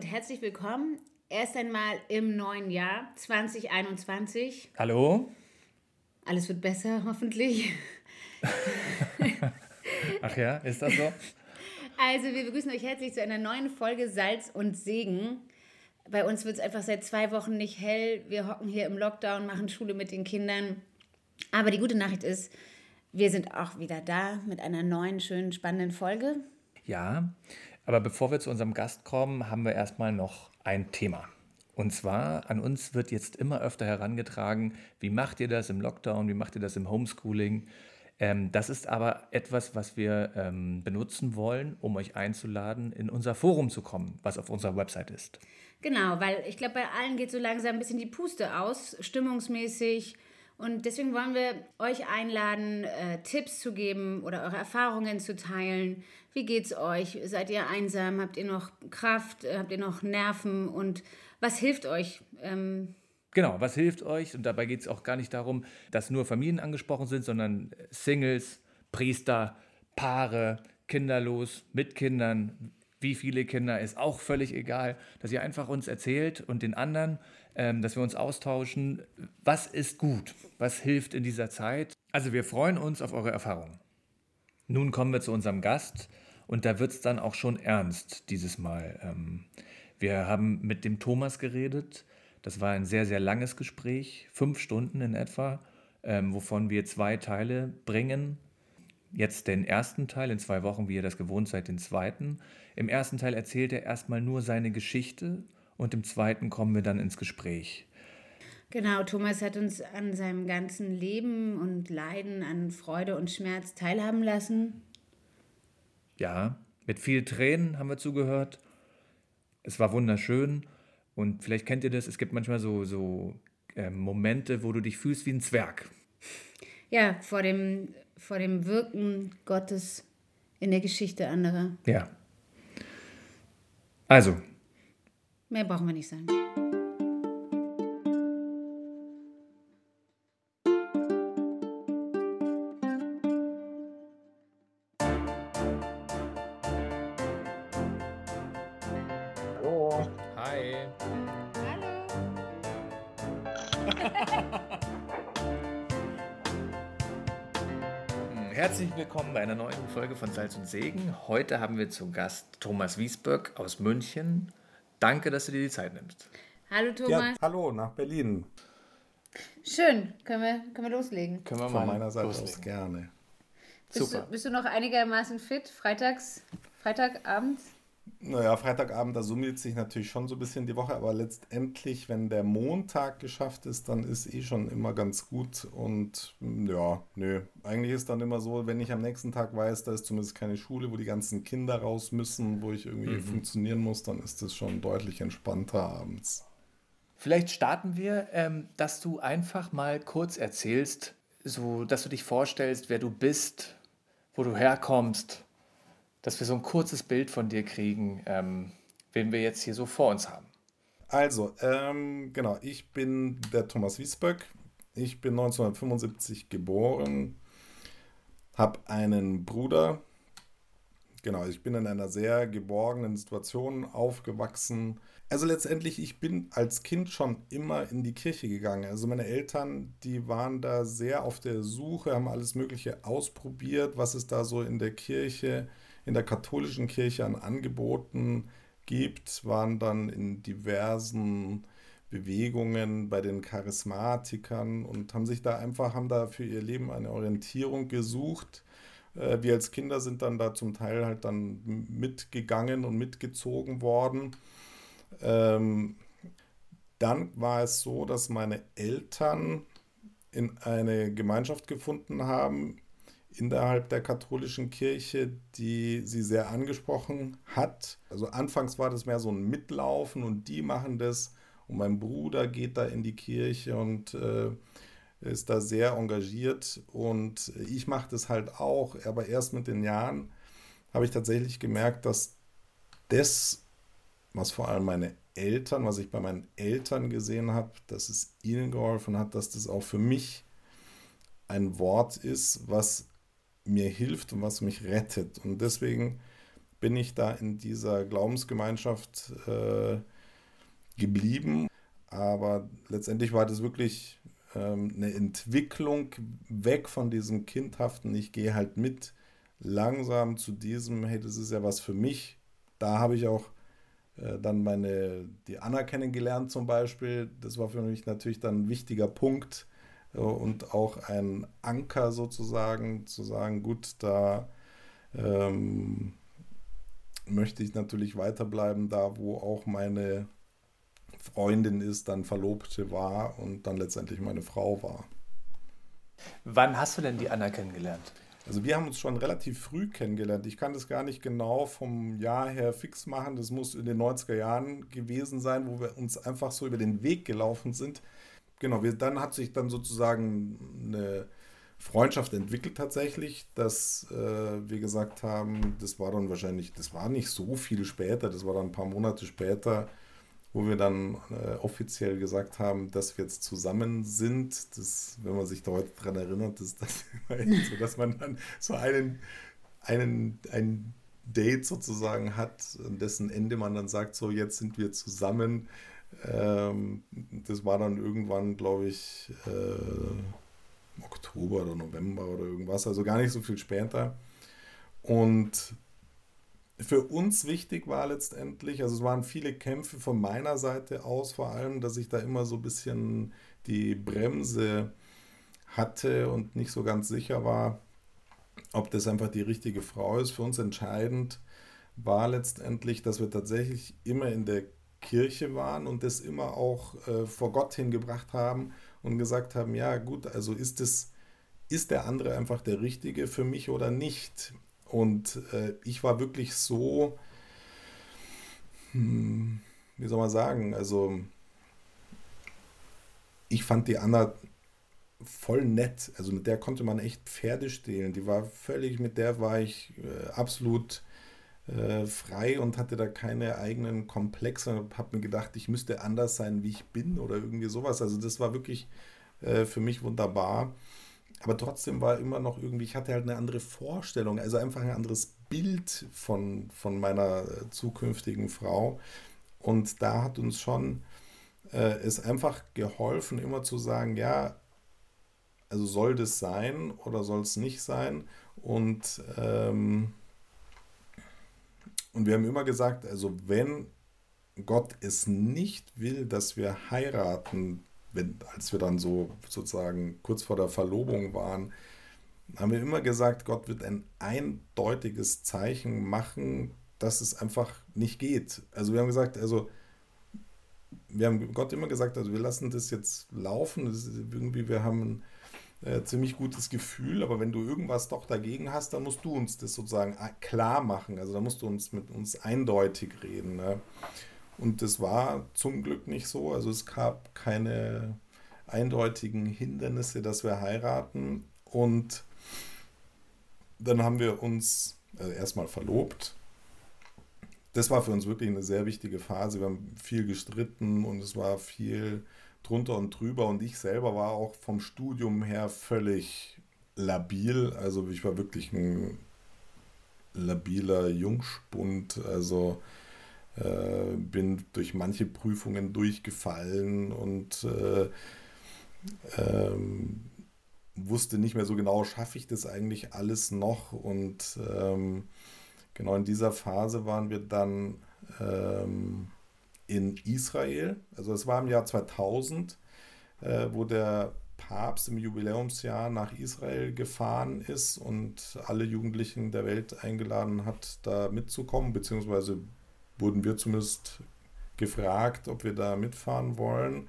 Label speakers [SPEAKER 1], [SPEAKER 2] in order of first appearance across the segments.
[SPEAKER 1] und herzlich willkommen. Erst einmal im neuen Jahr 2021.
[SPEAKER 2] Hallo.
[SPEAKER 1] Alles wird besser, hoffentlich.
[SPEAKER 2] Ach ja, ist das so?
[SPEAKER 1] Also, wir begrüßen euch herzlich zu einer neuen Folge Salz und Segen. Bei uns wird es einfach seit zwei Wochen nicht hell. Wir hocken hier im Lockdown, machen Schule mit den Kindern. Aber die gute Nachricht ist, wir sind auch wieder da mit einer neuen, schönen, spannenden Folge.
[SPEAKER 2] Ja, aber bevor wir zu unserem Gast kommen, haben wir erstmal noch ein Thema. Und zwar an uns wird jetzt immer öfter herangetragen, wie macht ihr das im Lockdown, wie macht ihr das im Homeschooling? Ähm, das ist aber etwas, was wir ähm, benutzen wollen, um euch einzuladen, in unser Forum zu kommen, was auf unserer Website ist.
[SPEAKER 1] Genau, weil ich glaube, bei allen geht so langsam ein bisschen die Puste aus, stimmungsmäßig. Und deswegen wollen wir euch einladen, äh, Tipps zu geben oder eure Erfahrungen zu teilen. Wie geht's euch? Seid ihr einsam? Habt ihr noch Kraft? Habt ihr noch Nerven? Und was hilft euch? Ähm,
[SPEAKER 2] Genau, was hilft euch? Und dabei geht es auch gar nicht darum, dass nur Familien angesprochen sind, sondern Singles, Priester, Paare, kinderlos, mit Kindern, wie viele Kinder, ist auch völlig egal, dass ihr einfach uns erzählt und den anderen, dass wir uns austauschen, was ist gut, was hilft in dieser Zeit. Also wir freuen uns auf eure Erfahrungen. Nun kommen wir zu unserem Gast und da wird es dann auch schon ernst dieses Mal. Ähm, wir haben mit dem Thomas geredet. Das war ein sehr, sehr langes Gespräch, fünf Stunden in etwa, ähm, wovon wir zwei Teile bringen. Jetzt den ersten Teil, in zwei Wochen, wie ihr das gewohnt seid, den zweiten. Im ersten Teil erzählt er erstmal nur seine Geschichte und im zweiten kommen wir dann ins Gespräch.
[SPEAKER 1] Genau, Thomas hat uns an seinem ganzen Leben und Leiden, an Freude und Schmerz teilhaben lassen.
[SPEAKER 2] Ja, mit viel Tränen haben wir zugehört. Es war wunderschön und vielleicht kennt ihr das, es gibt manchmal so, so äh, Momente, wo du dich fühlst wie ein Zwerg.
[SPEAKER 1] Ja, vor dem, vor dem Wirken Gottes in der Geschichte anderer.
[SPEAKER 2] Ja. Also.
[SPEAKER 1] Mehr brauchen wir nicht sagen.
[SPEAKER 3] Hallo.
[SPEAKER 2] Hi.
[SPEAKER 1] Hallo.
[SPEAKER 2] Hm, Herzlich willkommen bei einer neuen Folge von Salz und Segen. Heute haben wir zu Gast Thomas Wiesböck aus München. Danke, dass du dir die Zeit nimmst.
[SPEAKER 1] Hallo Thomas.
[SPEAKER 3] Ja, hallo nach Berlin.
[SPEAKER 1] Schön, können wir, können wir loslegen.
[SPEAKER 2] Können wir
[SPEAKER 3] Von
[SPEAKER 2] mal
[SPEAKER 3] meiner Seite aus
[SPEAKER 2] loslegen.
[SPEAKER 3] gerne.
[SPEAKER 1] Bist
[SPEAKER 2] Super.
[SPEAKER 1] du, bist du noch einigermaßen fit? Freitags, Freitagabend?
[SPEAKER 3] Naja, Freitagabend, da summiert sich natürlich schon so ein bisschen die Woche, aber letztendlich, wenn der Montag geschafft ist, dann ist eh schon immer ganz gut. Und mm, ja, nö, eigentlich ist dann immer so, wenn ich am nächsten Tag weiß, da ist zumindest keine Schule, wo die ganzen Kinder raus müssen, wo ich irgendwie
[SPEAKER 2] Mhm.
[SPEAKER 3] funktionieren muss, dann ist das schon deutlich entspannter abends.
[SPEAKER 2] Vielleicht starten wir, ähm, dass du einfach mal kurz erzählst, so dass du dich vorstellst, wer du bist, wo du herkommst, dass wir so ein kurzes Bild von dir kriegen, ähm, wen wir jetzt hier so vor uns haben.
[SPEAKER 3] Also, ähm, genau, ich bin der Thomas Wiesböck. Ich bin 1975 geboren, habe einen Bruder. Genau, ich bin in einer sehr geborgenen Situation aufgewachsen. Also letztendlich, ich bin als Kind schon immer in die Kirche gegangen. Also meine Eltern, die waren da sehr auf der Suche, haben alles Mögliche ausprobiert, was es da so in der Kirche, in der katholischen Kirche an Angeboten gibt, waren dann in diversen Bewegungen bei den Charismatikern und haben sich da einfach, haben da für ihr Leben eine Orientierung gesucht. Äh, Wir als Kinder sind dann da zum Teil halt dann mitgegangen und mitgezogen worden. Ähm, dann war es so, dass meine Eltern in eine Gemeinschaft gefunden haben innerhalb der katholischen Kirche, die sie sehr angesprochen hat. Also anfangs war das mehr so ein Mitlaufen und die machen das und mein Bruder geht da in die Kirche und äh, ist da sehr engagiert und ich mache das halt auch, aber erst mit den Jahren habe ich tatsächlich gemerkt, dass das, was vor allem meine Eltern, was ich bei meinen Eltern gesehen habe, dass es ihnen geholfen hat, dass das auch für mich ein Wort ist, was mir hilft und was mich rettet. Und deswegen bin ich da in dieser Glaubensgemeinschaft äh, geblieben. Aber letztendlich war das wirklich ähm, eine Entwicklung weg von diesem kindhaften, ich gehe halt mit, langsam zu diesem, hey, das ist ja was für mich. Da habe ich auch äh, dann meine, die Anna kennengelernt zum Beispiel. Das war für mich natürlich dann ein wichtiger Punkt und auch ein Anker sozusagen, zu sagen, gut, da ähm, möchte ich natürlich weiterbleiben, da wo auch meine Freundin ist, dann Verlobte war und dann letztendlich meine Frau war.
[SPEAKER 2] Wann hast du denn die Anna kennengelernt?
[SPEAKER 3] Also wir haben uns schon relativ früh kennengelernt. Ich kann das gar nicht genau vom Jahr her fix machen. Das muss in den 90er Jahren gewesen sein, wo wir uns einfach so über den Weg gelaufen sind. Genau, wir, dann hat sich dann sozusagen eine Freundschaft entwickelt tatsächlich, dass äh, wir gesagt haben, das war dann wahrscheinlich, das war nicht so viel später, das war dann ein paar Monate später, wo wir dann äh, offiziell gesagt haben, dass wir jetzt zusammen sind. Das, wenn man sich da heute dran erinnert, ist das so, dass man dann so einen, einen, ein Date sozusagen hat, an dessen Ende man dann sagt, so jetzt sind wir zusammen. Ähm, das war dann irgendwann, glaube ich, äh, Oktober oder November oder irgendwas, also gar nicht so viel später. Und für uns wichtig war letztendlich, also es waren viele Kämpfe von meiner Seite aus, vor allem, dass ich da immer so ein bisschen die Bremse hatte und nicht so ganz sicher war, ob das einfach die richtige Frau ist. Für uns entscheidend war letztendlich, dass wir tatsächlich immer in der Kirche waren und das immer auch äh, vor Gott hingebracht haben und gesagt haben, ja gut, also ist es ist der andere einfach der richtige für mich oder nicht? Und äh, ich war wirklich so, hm, wie soll man sagen, also ich fand die Anna voll nett. Also mit der konnte man echt Pferde stehlen. Die war völlig, mit der war ich äh, absolut äh, frei und hatte da keine eigenen Komplexe und habe mir gedacht, ich müsste anders sein, wie ich bin oder irgendwie sowas. Also das war wirklich äh, für mich wunderbar. Aber trotzdem war immer noch irgendwie, ich hatte halt eine andere Vorstellung, also einfach ein anderes Bild von, von meiner äh, zukünftigen Frau. Und da hat uns schon äh, es einfach geholfen, immer zu sagen, ja, also soll das sein oder soll es nicht sein? Und, ähm, und wir haben immer gesagt, also wenn Gott es nicht will, dass wir heiraten, wenn, als wir dann so sozusagen kurz vor der Verlobung waren, haben wir immer gesagt, Gott wird ein eindeutiges Zeichen machen, dass es einfach nicht geht. Also wir haben gesagt, also wir haben Gott immer gesagt, also wir lassen das jetzt laufen. Das irgendwie, wir haben äh, ziemlich gutes Gefühl, aber wenn du irgendwas doch dagegen hast, dann musst du uns das sozusagen klar machen. Also da musst du uns mit uns eindeutig reden. Ne? Und das war zum Glück nicht so. Also es gab keine eindeutigen Hindernisse, dass wir heiraten. Und dann haben wir uns also erstmal verlobt. Das war für uns wirklich eine sehr wichtige Phase. Wir haben viel gestritten und es war viel drunter und drüber. Und ich selber war auch vom Studium her völlig labil. Also ich war wirklich ein labiler Jungspund. Also äh, bin durch manche Prüfungen durchgefallen und äh, ähm, wusste nicht mehr so genau, schaffe ich das eigentlich alles noch? Und ähm, genau in dieser Phase waren wir dann ähm, in Israel. Also es war im Jahr 2000, äh, wo der Papst im Jubiläumsjahr nach Israel gefahren ist und alle Jugendlichen der Welt eingeladen hat, da mitzukommen, beziehungsweise wurden wir zumindest gefragt, ob wir da mitfahren wollen.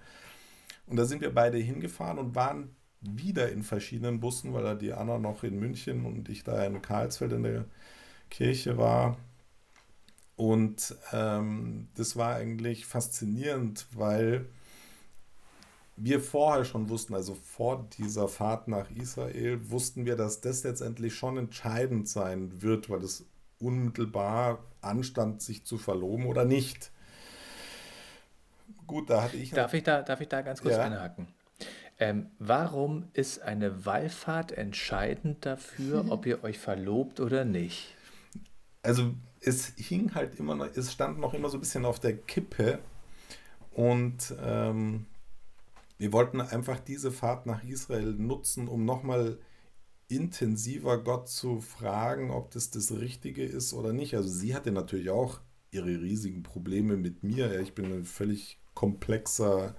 [SPEAKER 3] Und da sind wir beide hingefahren und waren wieder in verschiedenen Bussen, weil da die Anna noch in München und ich da in Karlsfeld in der Kirche war. Und ähm, das war eigentlich faszinierend, weil wir vorher schon wussten, also vor dieser Fahrt nach Israel, wussten wir, dass das letztendlich schon entscheidend sein wird, weil es unmittelbar anstand, sich zu verloben oder nicht.
[SPEAKER 2] Gut, da hatte ich. Darf ich da, darf ich da ganz kurz ja. einhaken? Ähm, warum ist eine Wallfahrt entscheidend dafür, ob ihr euch verlobt oder nicht?
[SPEAKER 3] Also es hing halt immer noch, es stand noch immer so ein bisschen auf der Kippe. Und ähm, wir wollten einfach diese Fahrt nach Israel nutzen, um nochmal intensiver Gott zu fragen, ob das das Richtige ist oder nicht. Also sie hatte natürlich auch ihre riesigen Probleme mit mir. Ich bin ein völlig komplexer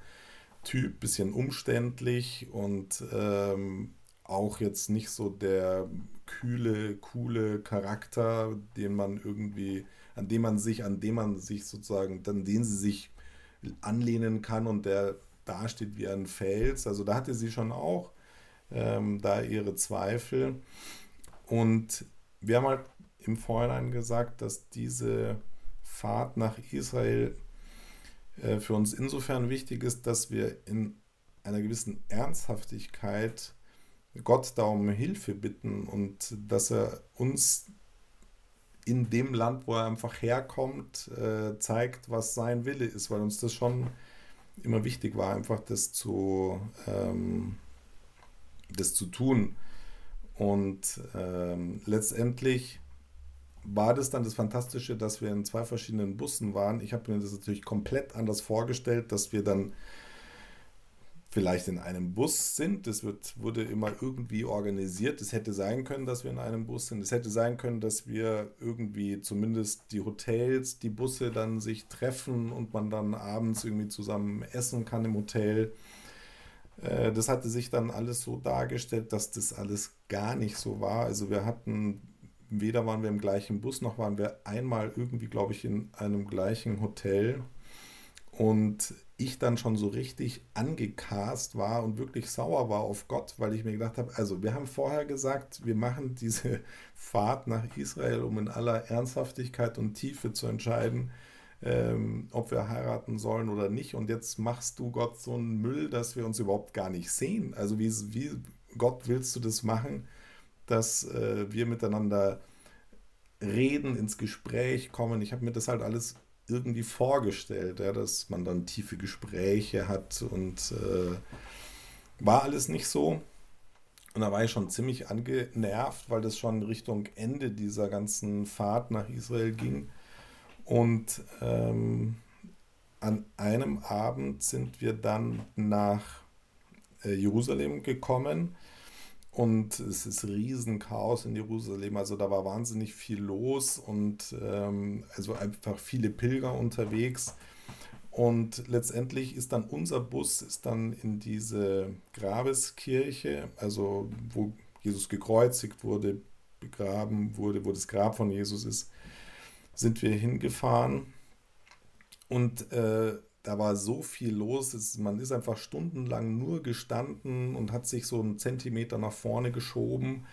[SPEAKER 3] Typ, bisschen umständlich und ähm, auch jetzt nicht so der kühle, coole Charakter, den man irgendwie, an dem man sich, an dem man sich sozusagen, an den sie sich anlehnen kann und der dasteht wie ein Fels. Also da hatte sie schon auch ähm, da ihre Zweifel. Und wir haben halt im Vorhinein gesagt, dass diese Fahrt nach Israel äh, für uns insofern wichtig ist, dass wir in einer gewissen Ernsthaftigkeit Gott da um Hilfe bitten und dass er uns in dem Land, wo er einfach herkommt, äh, zeigt, was sein Wille ist, weil uns das schon immer wichtig war, einfach das zu, ähm, das zu tun. Und ähm, letztendlich war das dann das Fantastische, dass wir in zwei verschiedenen Bussen waren. Ich habe mir das natürlich komplett anders vorgestellt, dass wir dann vielleicht in einem Bus sind. Das wird, wurde immer irgendwie organisiert. Es hätte sein können, dass wir in einem Bus sind. Es hätte sein können, dass wir irgendwie zumindest die Hotels, die Busse dann sich treffen und man dann abends irgendwie zusammen essen kann im Hotel. Äh, das hatte sich dann alles so dargestellt, dass das alles gar nicht so war. Also wir hatten, weder waren wir im gleichen Bus, noch waren wir einmal irgendwie, glaube ich, in einem gleichen Hotel. Und ich dann schon so richtig angecast war und wirklich sauer war auf Gott, weil ich mir gedacht habe, also wir haben vorher gesagt, wir machen diese Fahrt nach Israel, um in aller Ernsthaftigkeit und Tiefe zu entscheiden, ähm, ob wir heiraten sollen oder nicht. Und jetzt machst du Gott so einen Müll, dass wir uns überhaupt gar nicht sehen. Also wie, wie Gott willst du das machen, dass äh, wir miteinander reden, ins Gespräch kommen. Ich habe mir das halt alles irgendwie vorgestellt, ja, dass man dann tiefe Gespräche hat und äh, war alles nicht so. Und da war ich schon ziemlich angenervt, weil das schon Richtung Ende dieser ganzen Fahrt nach Israel ging. Und ähm, an einem Abend sind wir dann nach äh, Jerusalem gekommen und es ist Riesenchaos in Jerusalem. Also da war wahnsinnig viel los und ähm, also einfach viele Pilger unterwegs. Und letztendlich ist dann unser Bus ist dann in diese Grabeskirche, also wo Jesus gekreuzigt wurde, begraben wurde, wo das Grab von Jesus ist, sind wir hingefahren. Und äh, da war so viel los. Es, man ist einfach stundenlang nur gestanden und hat sich so einen Zentimeter nach vorne geschoben.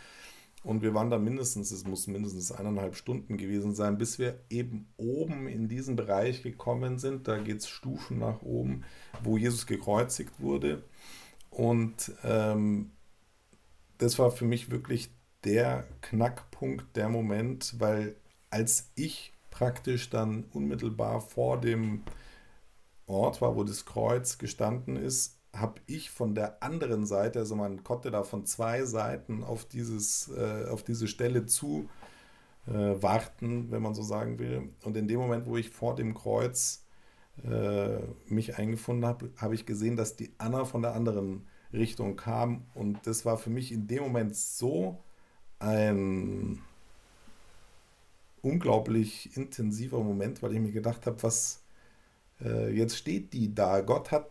[SPEAKER 3] Und wir waren da mindestens, es muss mindestens eineinhalb Stunden gewesen sein, bis wir eben oben in diesen Bereich gekommen sind. Da geht es Stufen nach oben, wo Jesus gekreuzigt wurde. Und ähm, das war für mich wirklich der Knackpunkt, der Moment, weil als ich praktisch dann unmittelbar vor dem Ort war, wo das Kreuz gestanden ist, habe ich von der anderen Seite, also man konnte da von zwei Seiten auf, dieses, äh, auf diese Stelle zu äh, warten, wenn man so sagen will. Und in dem Moment, wo ich vor dem Kreuz äh, mich eingefunden habe, habe ich gesehen, dass die Anna von der anderen Richtung kam. Und das war für mich in dem Moment so ein unglaublich intensiver Moment, weil ich mir gedacht habe, was, äh, jetzt steht die da. Gott hat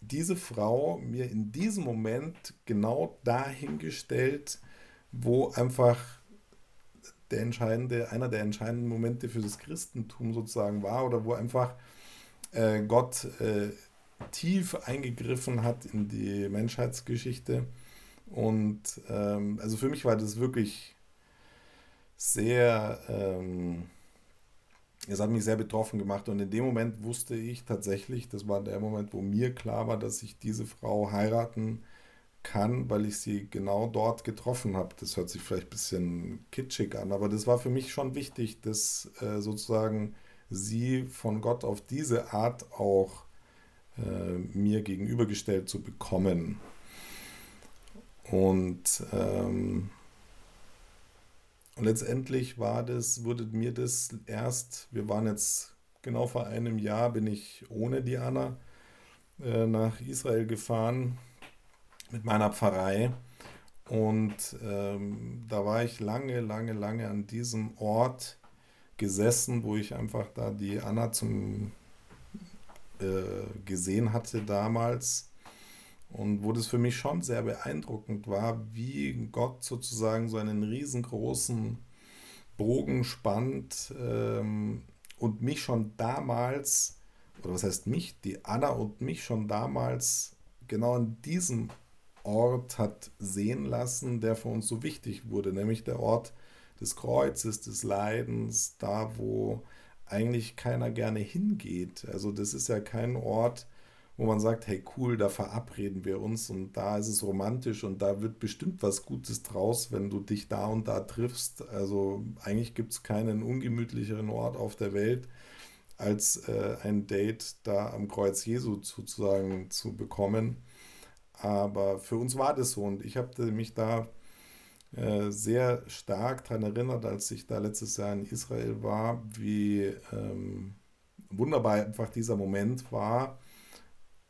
[SPEAKER 3] diese Frau mir in diesem Moment genau dahingestellt, wo einfach der entscheidende, einer der entscheidenden Momente für das Christentum sozusagen war oder wo einfach äh, Gott äh, tief eingegriffen hat in die Menschheitsgeschichte. Und ähm, also für mich war das wirklich sehr ähm, es hat mich sehr betroffen gemacht und in dem Moment wusste ich tatsächlich, das war der Moment, wo mir klar war, dass ich diese Frau heiraten kann, weil ich sie genau dort getroffen habe. Das hört sich vielleicht ein bisschen kitschig an, aber das war für mich schon wichtig, dass äh, sozusagen sie von Gott auf diese Art auch äh, mir gegenübergestellt zu bekommen. Und ähm, Und letztendlich war das, wurde mir das erst, wir waren jetzt genau vor einem Jahr, bin ich ohne Diana äh, nach Israel gefahren mit meiner Pfarrei. Und ähm, da war ich lange, lange, lange an diesem Ort gesessen, wo ich einfach da die Anna zum äh, gesehen hatte damals und wo das für mich schon sehr beeindruckend war, wie Gott sozusagen so einen riesengroßen Bogen spannt ähm, und mich schon damals, oder was heißt mich, die Anna und mich schon damals genau an diesem Ort hat sehen lassen, der für uns so wichtig wurde, nämlich der Ort des Kreuzes, des Leidens, da wo eigentlich keiner gerne hingeht. Also das ist ja kein Ort, wo man sagt, hey cool, da verabreden wir uns und da ist es romantisch und da wird bestimmt was Gutes draus, wenn du dich da und da triffst. Also eigentlich gibt es keinen ungemütlicheren Ort auf der Welt, als äh, ein Date da am Kreuz Jesu sozusagen zu bekommen. Aber für uns war das so und ich habe mich da äh, sehr stark daran erinnert, als ich da letztes Jahr in Israel war, wie ähm, wunderbar einfach dieser Moment war.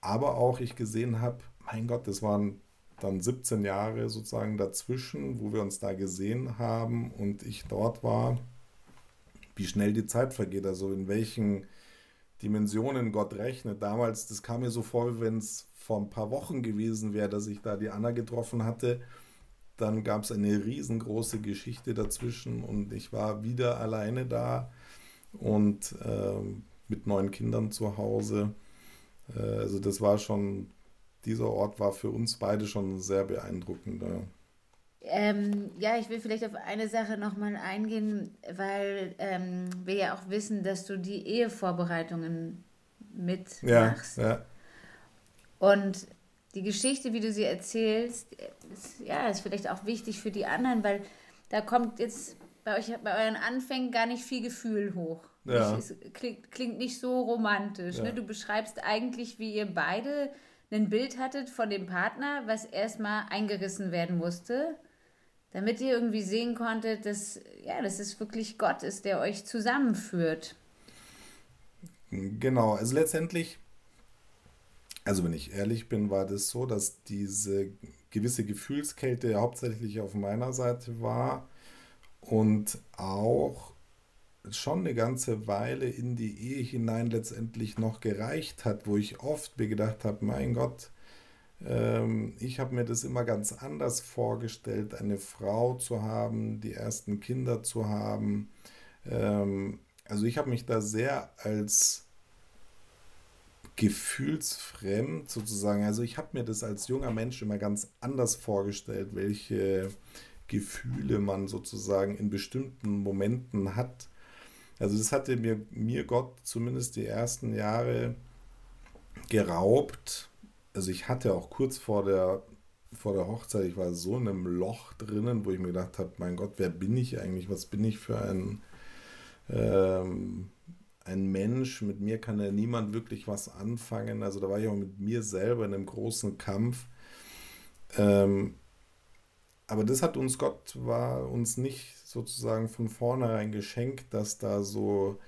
[SPEAKER 3] Aber auch ich gesehen habe, mein Gott, das waren dann 17 Jahre sozusagen dazwischen, wo wir uns da gesehen haben und ich dort war, wie schnell die Zeit vergeht, also in welchen Dimensionen Gott rechnet. Damals, das kam mir so vor, wenn es vor ein paar Wochen gewesen wäre, dass ich da die Anna getroffen hatte dann gab es eine riesengroße Geschichte dazwischen und ich war wieder alleine da und äh, mit neun Kindern zu Hause. Äh, also das war schon, dieser Ort war für uns beide schon sehr beeindruckend. Ja.
[SPEAKER 1] Ähm, ja, ich will vielleicht auf eine Sache nochmal eingehen, weil ähm, wir ja auch wissen, dass du die Ehevorbereitungen mitmachst. Ja, ja. Und die Geschichte, wie du sie erzählst, ist, ja, ist vielleicht auch wichtig für die anderen, weil da kommt jetzt bei euch, bei euren Anfängen gar nicht viel Gefühl hoch. Ja. Es klingt, klingt nicht so romantisch. Ne? Ja. Ne? Du beschreibst eigentlich, wie ihr beide ein Bild hattet von dem Partner, was erstmal eingerissen werden musste, damit ihr irgendwie sehen konntet, dass, ja, dass es wirklich Gott ist, der euch zusammenführt.
[SPEAKER 3] Genau, also letztendlich also wenn ich ehrlich bin, war das so, dass diese gewisse Gefühlskälte hauptsächlich auf meiner Seite war und auch schon eine ganze Weile in die Ehe hinein letztendlich noch gereicht hat, wo ich oft mir gedacht habe, mein Gott, ähm, ich habe mir das immer ganz anders vorgestellt, eine Frau zu haben, die ersten Kinder zu haben. Ähm, also ich habe mich da sehr als gefühlsfremd sozusagen. Also ich habe mir das als junger Mensch immer ganz anders vorgestellt, welche Gefühle man sozusagen in bestimmten Momenten hat. Also das hatte mir, mir Gott zumindest die ersten Jahre geraubt. Also ich hatte auch kurz vor der, vor der Hochzeit, ich war so in einem Loch drinnen, wo ich mir gedacht habe, mein Gott, wer bin ich eigentlich? Was bin ich für ein ähm, ein Mensch, mit mir kann ja niemand wirklich was anfangen. Also da war ich auch mit mir selber in einem großen Kampf. Ähm, aber das hat uns Gott, war uns nicht sozusagen von vornherein geschenkt, dass da so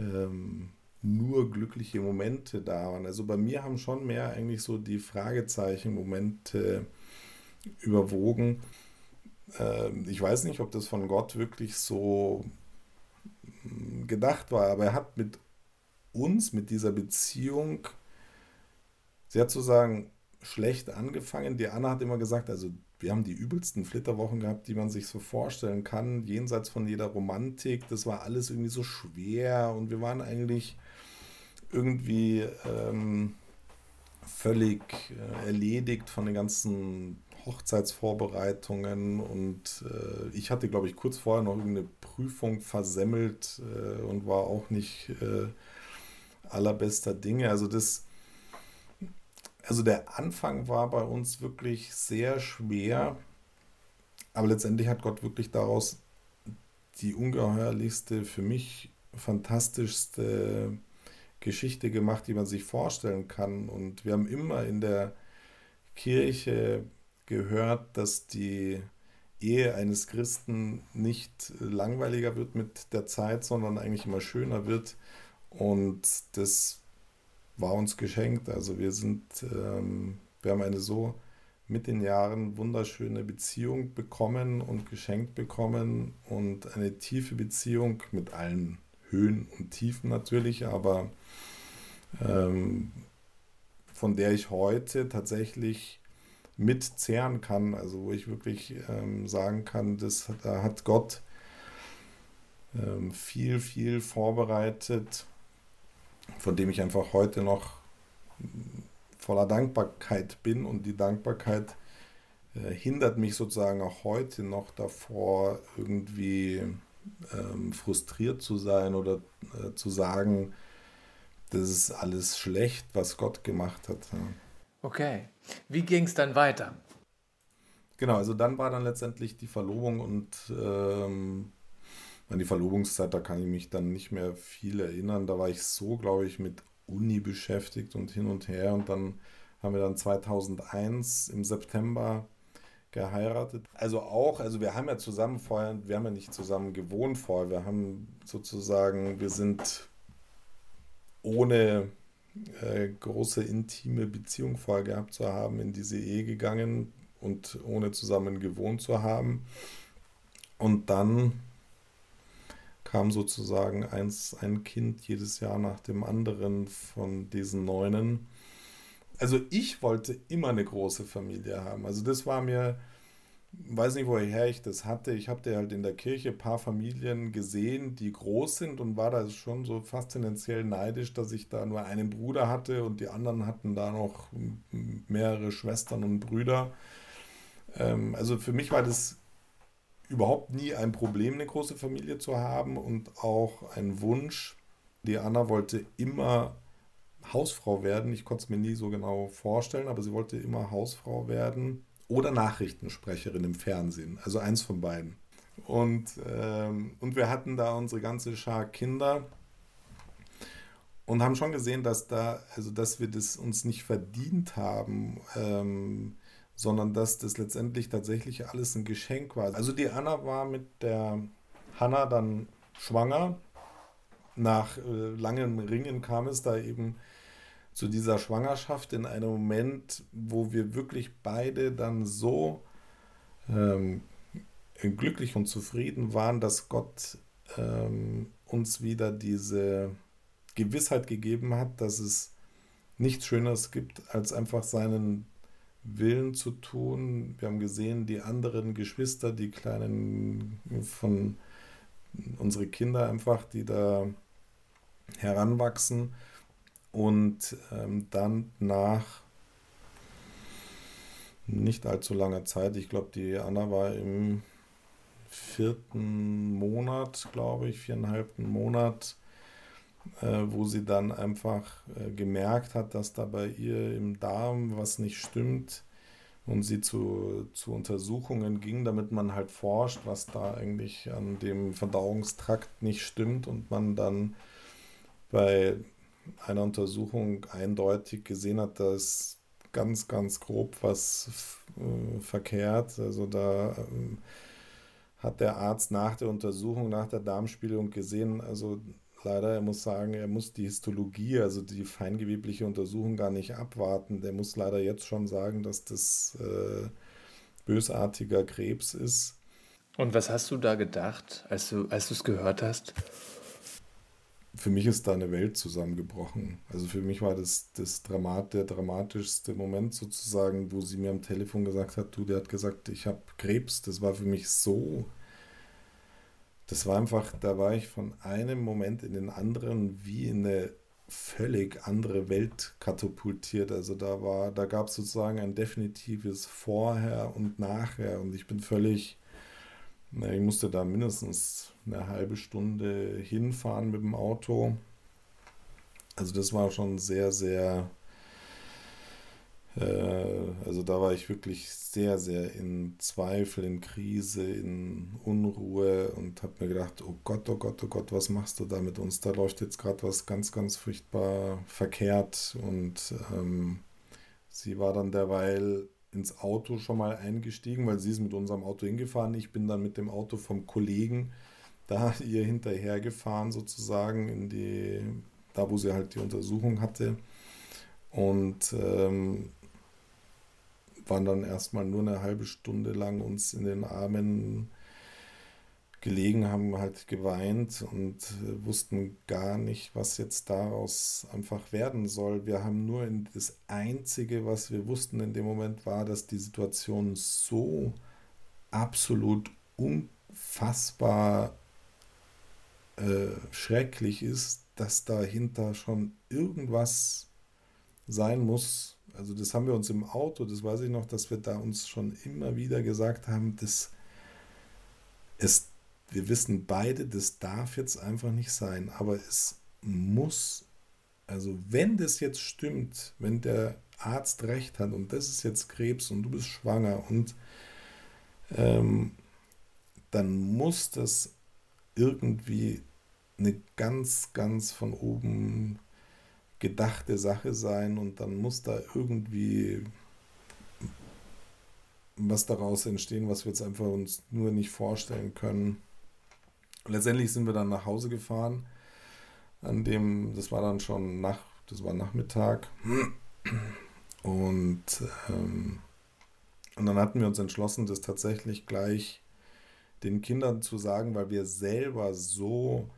[SPEAKER 3] ähm, nur glückliche Momente da waren. Also bei mir haben schon mehr eigentlich so die Fragezeichen-Momente überwogen. Ähm, ich weiß nicht, ob das von Gott wirklich so gedacht war, aber er hat mit uns, mit dieser Beziehung, sehr zu sagen, schlecht angefangen. Die Anna hat immer gesagt, also wir haben die übelsten Flitterwochen gehabt, die man sich so vorstellen kann, jenseits von jeder Romantik. Das war alles irgendwie so schwer und wir waren eigentlich irgendwie ähm, völlig äh, erledigt von den ganzen Hochzeitsvorbereitungen und äh, ich hatte, glaube ich, kurz vorher noch irgendeine Prüfung versemmelt äh, und war auch nicht äh, allerbester Dinge. Also das, also der Anfang war bei uns wirklich sehr schwer, aber letztendlich hat Gott wirklich daraus die ungeheuerlichste, für mich fantastischste Geschichte gemacht, die man sich vorstellen kann. Und wir haben immer in der Kirche gehört, dass die Ehe eines Christen nicht langweiliger wird mit der Zeit, sondern eigentlich immer schöner wird. Und das war uns geschenkt. Also wir sind, ähm, wir haben eine so mit den Jahren wunderschöne Beziehung bekommen und geschenkt bekommen und eine tiefe Beziehung mit allen Höhen und Tiefen natürlich, aber ähm, von der ich heute tatsächlich mitzehren kann, also wo ich wirklich ähm, sagen kann, das, da hat Gott ähm, viel, viel vorbereitet, von dem ich einfach heute noch voller Dankbarkeit bin und die Dankbarkeit äh, hindert mich sozusagen auch heute noch davor, irgendwie ähm, frustriert zu sein oder äh, zu sagen, das ist alles schlecht, was Gott gemacht hat. Ja.
[SPEAKER 2] Okay. Wie ging es dann weiter?
[SPEAKER 3] Genau, also dann war dann letztendlich die Verlobung und ähm, an die Verlobungszeit, da kann ich mich dann nicht mehr viel erinnern. Da war ich so, glaube ich, mit Uni beschäftigt und hin und her. Und dann haben wir dann 2001 im September geheiratet. Also auch, also wir haben ja zusammen vorher, wir haben ja nicht zusammen gewohnt vorher. Wir haben sozusagen, wir sind ohne äh, große intime Beziehung vorher gehabt zu haben, in diese Ehe gegangen und ohne zusammen gewohnt zu haben. Und dann kam sozusagen eins, ein Kind jedes Jahr nach dem anderen von diesen Neunen. Also ich wollte immer eine große Familie haben. Also das war mir, weiß nicht, woher ich das hatte. Ich habe halt in der Kirche ein paar Familien gesehen, die groß sind und war da schon so fast tendenziell neidisch, dass ich da nur einen Bruder hatte und die anderen hatten da noch mehrere Schwestern und Brüder. Ähm, also für mich war das überhaupt nie ein Problem, eine große Familie zu haben und auch ein Wunsch. Die Anna wollte immer Hausfrau werden. Ich konnte es mir nie so genau vorstellen, aber sie wollte immer Hausfrau werden oder Nachrichtensprecherin im Fernsehen. Also eins von beiden. Und, ähm, und wir hatten da unsere ganze Schar Kinder und haben schon gesehen, dass da, also dass wir das uns nicht verdient haben, ähm, sondern dass das letztendlich tatsächlich alles ein Geschenk war. Also die Anna war mit der Hanna dann schwanger. Nach äh, langen Ringen kam es da eben zu dieser Schwangerschaft in einem Moment, wo wir wirklich beide dann so ähm, glücklich und zufrieden waren, dass Gott ähm, uns wieder diese Gewissheit gegeben hat, dass es nichts Schöneres gibt, als einfach seinen Willen zu tun. Wir haben gesehen, die anderen Geschwister, die kleinen von unsere Kinder einfach, die da heranwachsen und ähm, dann nach nicht allzu langer Zeit, ich glaube, die Anna war im vierten Monat, glaube ich, viereinhalbten Monat, wo sie dann einfach äh, gemerkt hat, dass da bei ihr im Darm was nicht stimmt und sie zu, zu Untersuchungen ging, damit man halt forscht, was da eigentlich an dem Verdauungstrakt nicht stimmt und man dann bei einer Untersuchung eindeutig gesehen hat, dass ganz, ganz grob was äh, verkehrt. Also da äh, hat der Arzt nach der Untersuchung, nach der Darmspiegelung gesehen, also leider, er muss sagen, er muss die Histologie, also die feingewebliche Untersuchung gar nicht abwarten. Der muss leider jetzt schon sagen, dass das äh, bösartiger Krebs ist.
[SPEAKER 2] Und was hast du da gedacht, als du als es gehört hast?
[SPEAKER 3] für mich ist da eine Welt zusammengebrochen. Also für mich war das, das Dramat, der dramatischste Moment sozusagen, wo sie mir am Telefon gesagt hat, du, der hat gesagt, ich habe Krebs. Das war für mich so, das war einfach, da war ich von einem Moment in den anderen wie in eine völlig andere Welt katapultiert. Also da war, da gab es sozusagen ein definitives Vorher und Nachher und ich bin völlig ich musste da mindestens eine halbe Stunde hinfahren mit dem Auto. Also das war schon sehr, sehr, also da war ich wirklich sehr, sehr in Zweifel, in Krise, in Unruhe und habe mir gedacht, oh Gott, oh Gott, oh Gott, was machst du da mit uns? Da läuft jetzt gerade was ganz, ganz furchtbar verkehrt und ähm, sie war dann derweil ins Auto schon mal eingestiegen, weil sie ist mit unserem Auto hingefahren. Ich bin dann mit dem Auto vom Kollegen da ihr hinterhergefahren sozusagen in die, da wo sie halt die Untersuchung hatte. Und ähm, waren dann erstmal nur eine halbe Stunde lang uns in den Armen gelegen, haben halt geweint und äh, wussten gar nicht, was jetzt daraus einfach werden soll. Wir haben nur das Einzige, was wir wussten in dem Moment, war, dass die Situation so absolut unfassbar äh, schrecklich ist, dass dahinter schon irgendwas sein muss. Also das haben wir uns im Auto, das weiß ich noch, dass wir da uns schon immer wieder gesagt haben, dass es wir wissen beide, das darf jetzt einfach nicht sein, aber es muss, also wenn das jetzt stimmt, wenn der Arzt recht hat und das ist jetzt Krebs und du bist schwanger und ähm, dann muss das irgendwie eine ganz, ganz von oben gedachte Sache sein und dann muss da irgendwie was daraus entstehen, was wir jetzt einfach uns nur nicht vorstellen können. Letztendlich sind wir dann nach Hause gefahren. An dem, das war dann schon nach, das war Nachmittag. Und, ähm, und dann hatten wir uns entschlossen, das tatsächlich gleich den Kindern zu sagen, weil wir selber so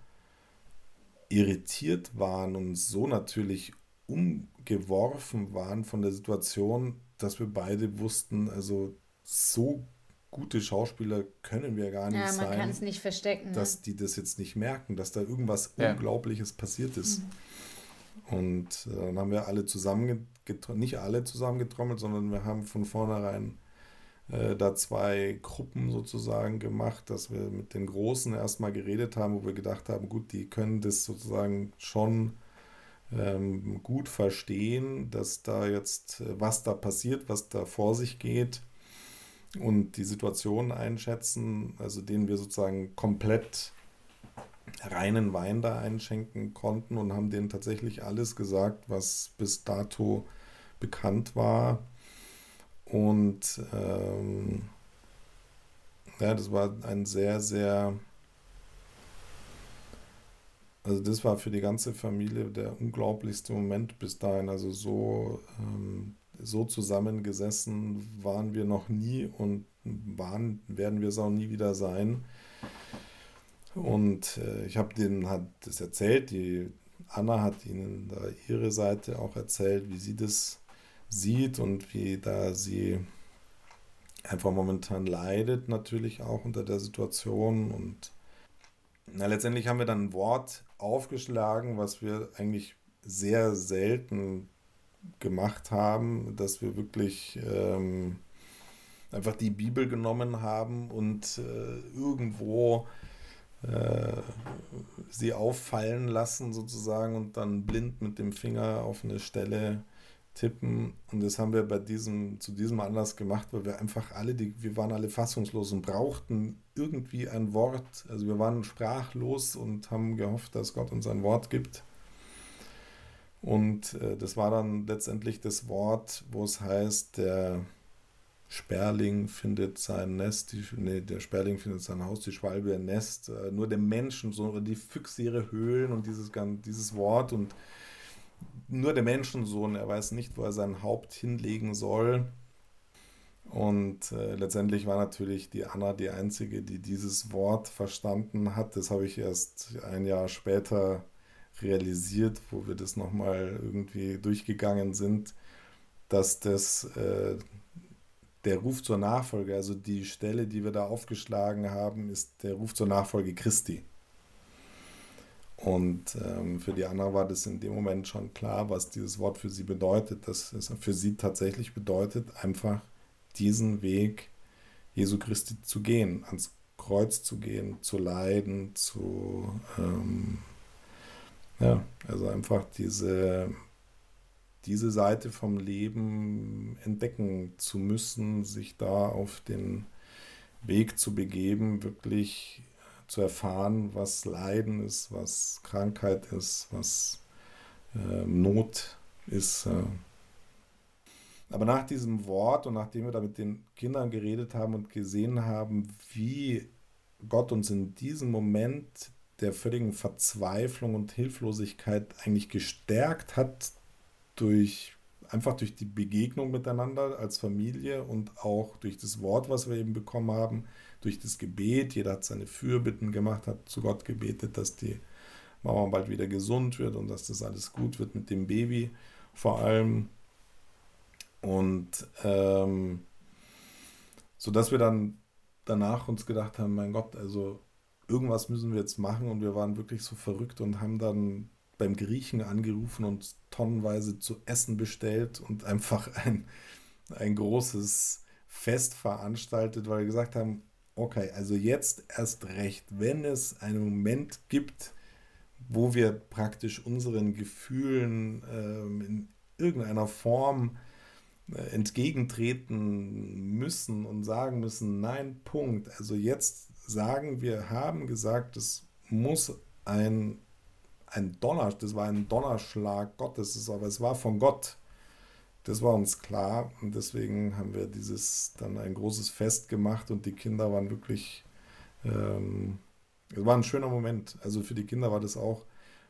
[SPEAKER 3] irritiert waren und so natürlich umgeworfen waren von der Situation, dass wir beide wussten, also so gute Schauspieler können wir gar nicht
[SPEAKER 1] ja, man
[SPEAKER 3] sein.
[SPEAKER 1] kann es nicht verstecken.
[SPEAKER 3] Dass
[SPEAKER 1] ne?
[SPEAKER 3] die das jetzt nicht merken, dass da irgendwas
[SPEAKER 2] Ja.
[SPEAKER 3] Unglaubliches passiert ist.
[SPEAKER 1] Mhm.
[SPEAKER 3] Und äh, dann haben wir alle zusammen, nicht alle zusammengetrommelt, sondern wir haben von vornherein äh, da zwei Gruppen sozusagen gemacht, dass wir mit den Großen erstmal geredet haben, wo wir gedacht haben, gut, die können das sozusagen schon ähm, gut verstehen, dass da jetzt, äh, was da passiert, was da vor sich geht und die Situation einschätzen, also denen wir sozusagen komplett reinen Wein da einschenken konnten und haben denen tatsächlich alles gesagt, was bis dato bekannt war. Und ähm, ja, das war ein sehr, sehr, also das war für die ganze Familie der unglaublichste Moment bis dahin. Also so, ähm, so zusammengesessen waren wir noch nie und waren, werden wir es auch nie wieder sein. Und äh, ich habe denen hat das erzählt, die Anna hat ihnen da ihre Seite auch erzählt, wie sie das sieht und wie da sie einfach momentan leidet, natürlich auch unter der Situation. Und na, letztendlich haben wir dann ein Wort aufgeschlagen, was wir eigentlich sehr selten gemacht haben, dass wir wirklich ähm, einfach die Bibel genommen haben und äh, irgendwo äh, sie auffallen lassen sozusagen und dann blind mit dem Finger auf eine Stelle tippen. Und das haben wir bei diesem, zu diesem Anlass gemacht, weil wir einfach alle, die, wir waren alle fassungslos und brauchten irgendwie ein Wort. Also wir waren sprachlos und haben gehofft, dass Gott uns ein Wort gibt. Und äh, das war dann letztendlich das Wort, wo es heißt, der Sperling findet sein Nest, die, nee, der Sperling findet sein Haus, die Schwalbe ein Nest, äh, nur der Menschen, so, die Füchse ihre Höhlen und dieses, dieses Wort und nur der Menschensohn, er weiß nicht, wo er sein Haupt hinlegen soll. Und äh, letztendlich war natürlich die Anna die Einzige, die dieses Wort verstanden hat. Das habe ich erst ein Jahr später realisiert, wo wir das nochmal irgendwie durchgegangen sind, dass das äh, der Ruf zur Nachfolge, also die Stelle, die wir da aufgeschlagen haben, ist der Ruf zur Nachfolge Christi. Und ähm, für die Anna war das in dem Moment schon klar, was dieses Wort für sie bedeutet, dass es für sie tatsächlich bedeutet, einfach diesen Weg Jesu Christi zu gehen, ans Kreuz zu gehen, zu leiden, zu, ähm, ja, also einfach diese, diese Seite vom Leben entdecken zu müssen, sich da auf den Weg zu begeben, wirklich zu erfahren, was Leiden ist, was Krankheit ist, was äh, Not ist. Aber nach diesem Wort und nachdem wir da mit den Kindern geredet haben und gesehen haben, wie Gott uns in diesem Moment der völligen Verzweiflung und Hilflosigkeit eigentlich gestärkt hat durch einfach durch die Begegnung miteinander als Familie und auch durch das Wort, was wir eben bekommen haben, durch das Gebet. Jeder hat seine Fürbitten gemacht, hat zu Gott gebetet, dass die Mama bald wieder gesund wird und dass das alles gut wird mit dem Baby vor allem. Und ähm, so dass wir dann danach uns gedacht haben, mein Gott, also irgendwas müssen wir jetzt machen und wir waren wirklich so verrückt und haben dann beim Griechen angerufen und tonnenweise zu essen bestellt und einfach ein, ein großes Fest veranstaltet, weil wir gesagt haben, okay, also jetzt erst recht, wenn es einen Moment gibt, wo wir praktisch unseren Gefühlen ähm, in irgendeiner Form äh, entgegentreten müssen und sagen müssen, nein, Punkt. Also jetzt sagen wir, haben gesagt, es muss ein, ein Donner, das war ein Donnerschlag Gottes, aber es war von Gott. Das war uns klar und deswegen haben wir dieses dann ein großes Fest gemacht und die Kinder waren wirklich, ähm, es war ein schöner Moment. Also für die Kinder war das auch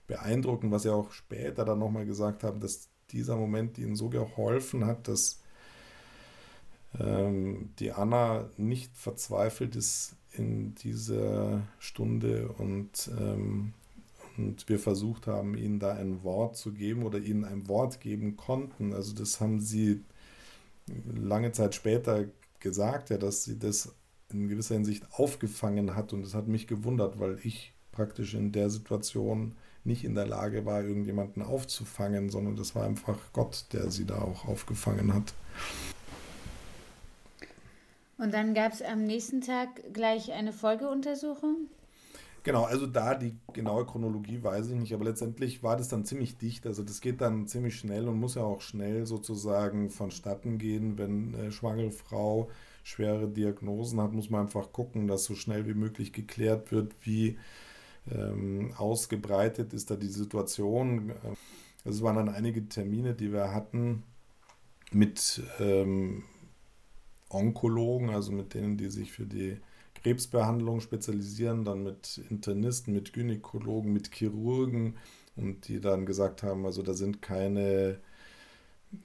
[SPEAKER 3] beeindruckend, was sie auch später dann nochmal gesagt haben, dass dieser Moment ihnen so geholfen hat, dass ähm, die Anna nicht verzweifelt ist in dieser Stunde und ähm, und wir versucht haben, ihnen da ein Wort zu geben oder ihnen ein Wort geben konnten. Also das haben sie lange Zeit später gesagt, ja, dass sie das in gewisser Hinsicht aufgefangen hat und das hat mich gewundert, weil ich praktisch in der Situation nicht in der Lage war, irgendjemanden aufzufangen, sondern das war einfach Gott, der sie da auch aufgefangen hat.
[SPEAKER 1] Und dann gab es am nächsten Tag gleich eine Folgeuntersuchung?
[SPEAKER 3] Genau, also da die genaue Chronologie weiß ich nicht, aber letztendlich war das dann ziemlich dicht. Also das geht dann ziemlich schnell und muss ja auch schnell sozusagen vonstatten gehen. Wenn eine schwangere Frau schwere Diagnosen hat, muss man einfach gucken, dass so schnell wie möglich geklärt wird, wie ähm, ausgebreitet ist da die Situation. Also es waren dann einige Termine, die wir hatten mit ähm, Onkologen, also mit denen, die sich für die Krebsbehandlung spezialisieren, dann mit Internisten, mit Gynäkologen, mit Chirurgen und die dann gesagt haben, also da sind keine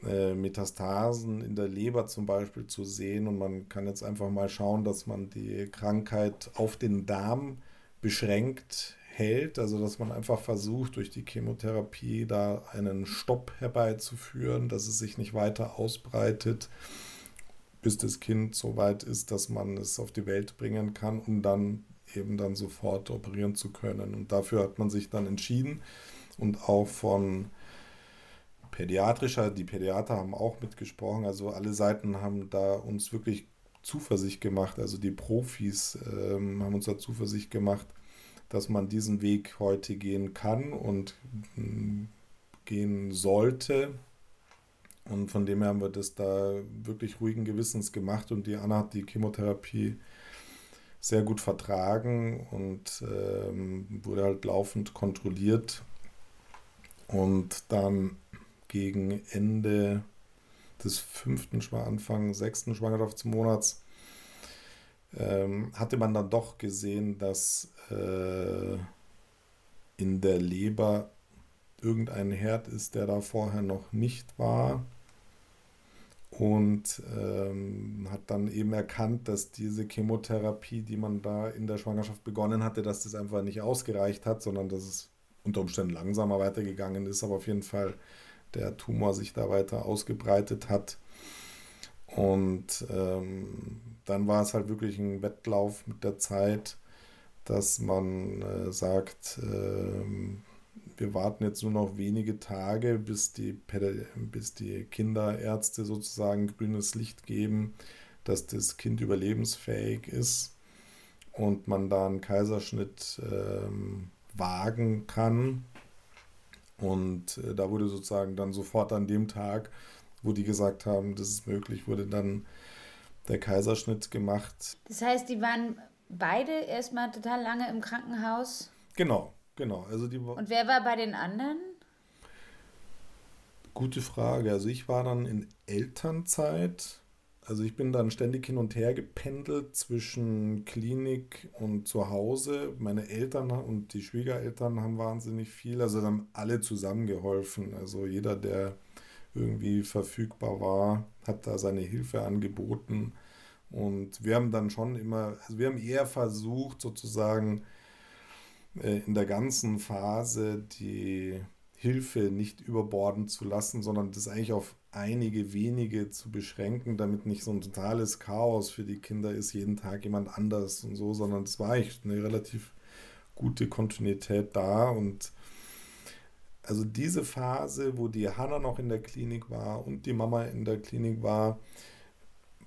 [SPEAKER 3] äh, Metastasen in der Leber zum Beispiel zu sehen und man kann jetzt einfach mal schauen, dass man die Krankheit auf den Darm beschränkt hält, also dass man einfach versucht, durch die Chemotherapie da einen Stopp herbeizuführen, dass es sich nicht weiter ausbreitet bis das Kind so weit ist, dass man es auf die Welt bringen kann, um dann eben dann sofort operieren zu können. Und dafür hat man sich dann entschieden und auch von pädiatrischer, die Pädiater haben auch mitgesprochen, also alle Seiten haben da uns wirklich Zuversicht gemacht, also die Profis ähm, haben uns da Zuversicht gemacht, dass man diesen Weg heute gehen kann und äh, gehen sollte, und von dem her haben wir das da wirklich ruhigen Gewissens gemacht und die Anna hat die Chemotherapie sehr gut vertragen und ähm, wurde halt laufend kontrolliert. Und dann gegen Ende des fünften, Anfang sechsten Schwangerschaftsmonats ähm, hatte man dann doch gesehen, dass äh, in der Leber irgendein Herd ist, der da vorher noch nicht war. Und ähm, hat dann eben erkannt, dass diese Chemotherapie, die man da in der Schwangerschaft begonnen hatte, dass das einfach nicht ausgereicht hat, sondern dass es unter Umständen langsamer weitergegangen ist, aber auf jeden Fall der Tumor sich da weiter ausgebreitet hat. Und ähm, dann war es halt wirklich ein Wettlauf mit der Zeit, dass man äh, sagt, äh, wir warten jetzt nur noch wenige Tage, bis die, bis die Kinderärzte sozusagen grünes Licht geben, dass das Kind überlebensfähig ist und man da einen Kaiserschnitt ähm, wagen kann. Und äh, da wurde sozusagen dann sofort an dem Tag, wo die gesagt haben, das ist möglich, wurde dann der Kaiserschnitt gemacht.
[SPEAKER 1] Das heißt, die waren beide erstmal total lange im Krankenhaus?
[SPEAKER 3] Genau, Genau, also die
[SPEAKER 1] Und wer war bei den anderen?
[SPEAKER 3] Gute Frage. Also ich war dann in Elternzeit. Also ich bin dann ständig hin und her gependelt zwischen Klinik und zu Hause. Meine Eltern und die Schwiegereltern haben wahnsinnig viel, also haben alle zusammengeholfen. Also jeder, der irgendwie verfügbar war, hat da seine Hilfe angeboten. Und wir haben dann schon immer, also wir haben eher versucht, sozusagen in der ganzen Phase die Hilfe nicht überborden zu lassen, sondern das eigentlich auf einige wenige zu beschränken, damit nicht so ein totales Chaos für die Kinder ist, jeden Tag jemand anders und so, sondern es war echt eine relativ gute Kontinuität da und also diese Phase, wo die Hanna noch in der Klinik war und die Mama in der Klinik war,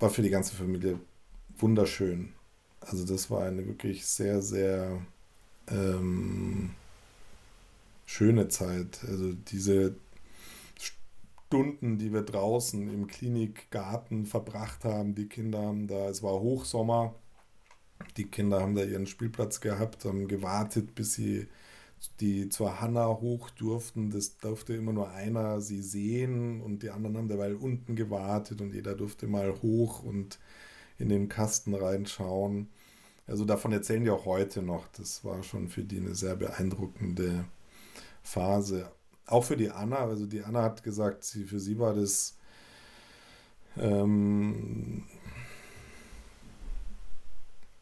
[SPEAKER 3] war für die ganze Familie wunderschön. Also das war eine wirklich sehr, sehr ähm, schöne Zeit. Also diese Stunden, die wir draußen im Klinikgarten verbracht haben, die Kinder haben da, es war Hochsommer, die Kinder haben da ihren Spielplatz gehabt, haben gewartet, bis sie die zur Hanna hoch durften. Das durfte immer nur einer sie sehen und die anderen haben derweil unten gewartet und jeder durfte mal hoch und in den Kasten reinschauen. Also davon erzählen die auch heute noch. Das war schon für die eine sehr beeindruckende Phase. Auch für die Anna. Also die Anna hat gesagt, sie, für sie war das ähm,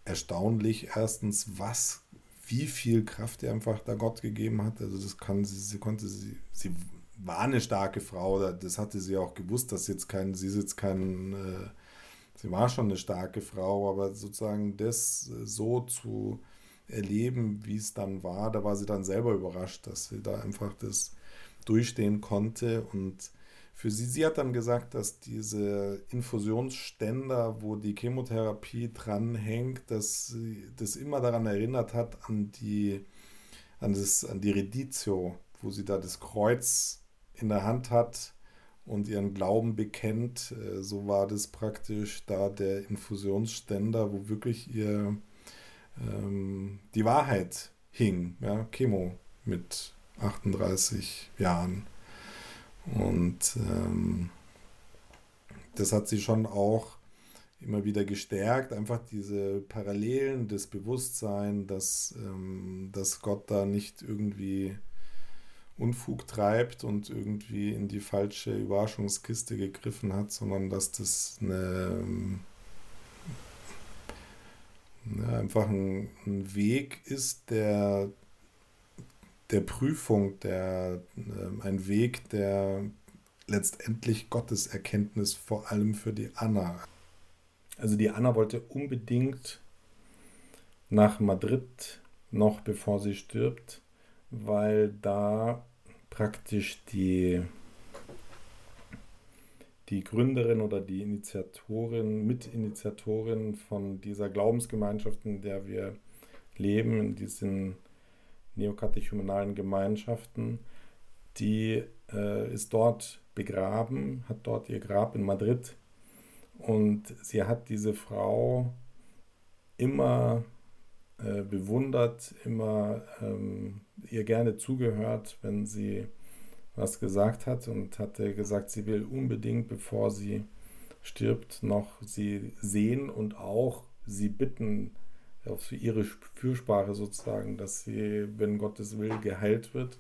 [SPEAKER 3] erstaunlich erstens, was, wie viel Kraft ihr einfach da Gott gegeben hat. Also das kann sie, sie konnte sie, sie war eine starke Frau, das hatte sie auch gewusst, dass jetzt kein, sie ist jetzt kein äh, sie war schon eine starke Frau, aber sozusagen das äh, so zu erleben, wie es dann war, da war sie dann selber überrascht, dass sie da einfach das durchstehen konnte. Und für sie, sie hat dann gesagt, dass diese Infusionsständer, wo die Chemotherapie dranhängt, dass sie das immer daran erinnert hat, an die, an das, an die Reditio, wo sie da das Kreuz in der Hand hat und ihren Glauben bekennt. Äh, so war das praktisch da der Infusionsständer, wo wirklich ihr ähm, die Wahrheit hing. Ja, Chemo mit 38 Jahren. Und ähm, das hat sie schon auch immer wieder gestärkt, einfach diese Parallelen, das Bewusstsein, dass, ähm, dass Gott da nicht irgendwie Unfug treibt und irgendwie in die falsche Überraschungskiste gegriffen hat, sondern dass das eine, ja, einfach ein, ein, Weg ist, der, der Prüfung, der, äh, ein Weg der letztendlich Gotteserkenntnis, vor allem für die Anna. Also die Anna wollte unbedingt nach Madrid, noch bevor sie stirbt, weil da praktisch die, die Gründerin oder die Initiatorin, Mitinitiatorin von dieser Glaubensgemeinschaft, in der wir leben, in diesen neokatechumenalen Gemeinschaften, die äh, ist dort begraben, hat dort ihr Grab in Madrid. Und sie hat diese Frau immer äh, bewundert, immer ähm, ihr gerne zugehört, wenn sie was gesagt hat und hatte gesagt, sie will unbedingt, bevor sie stirbt, noch sie sehen und auch sie bitten, auf ihre Fürsprache sozusagen, dass sie, wenn Gottes Will, geheilt wird.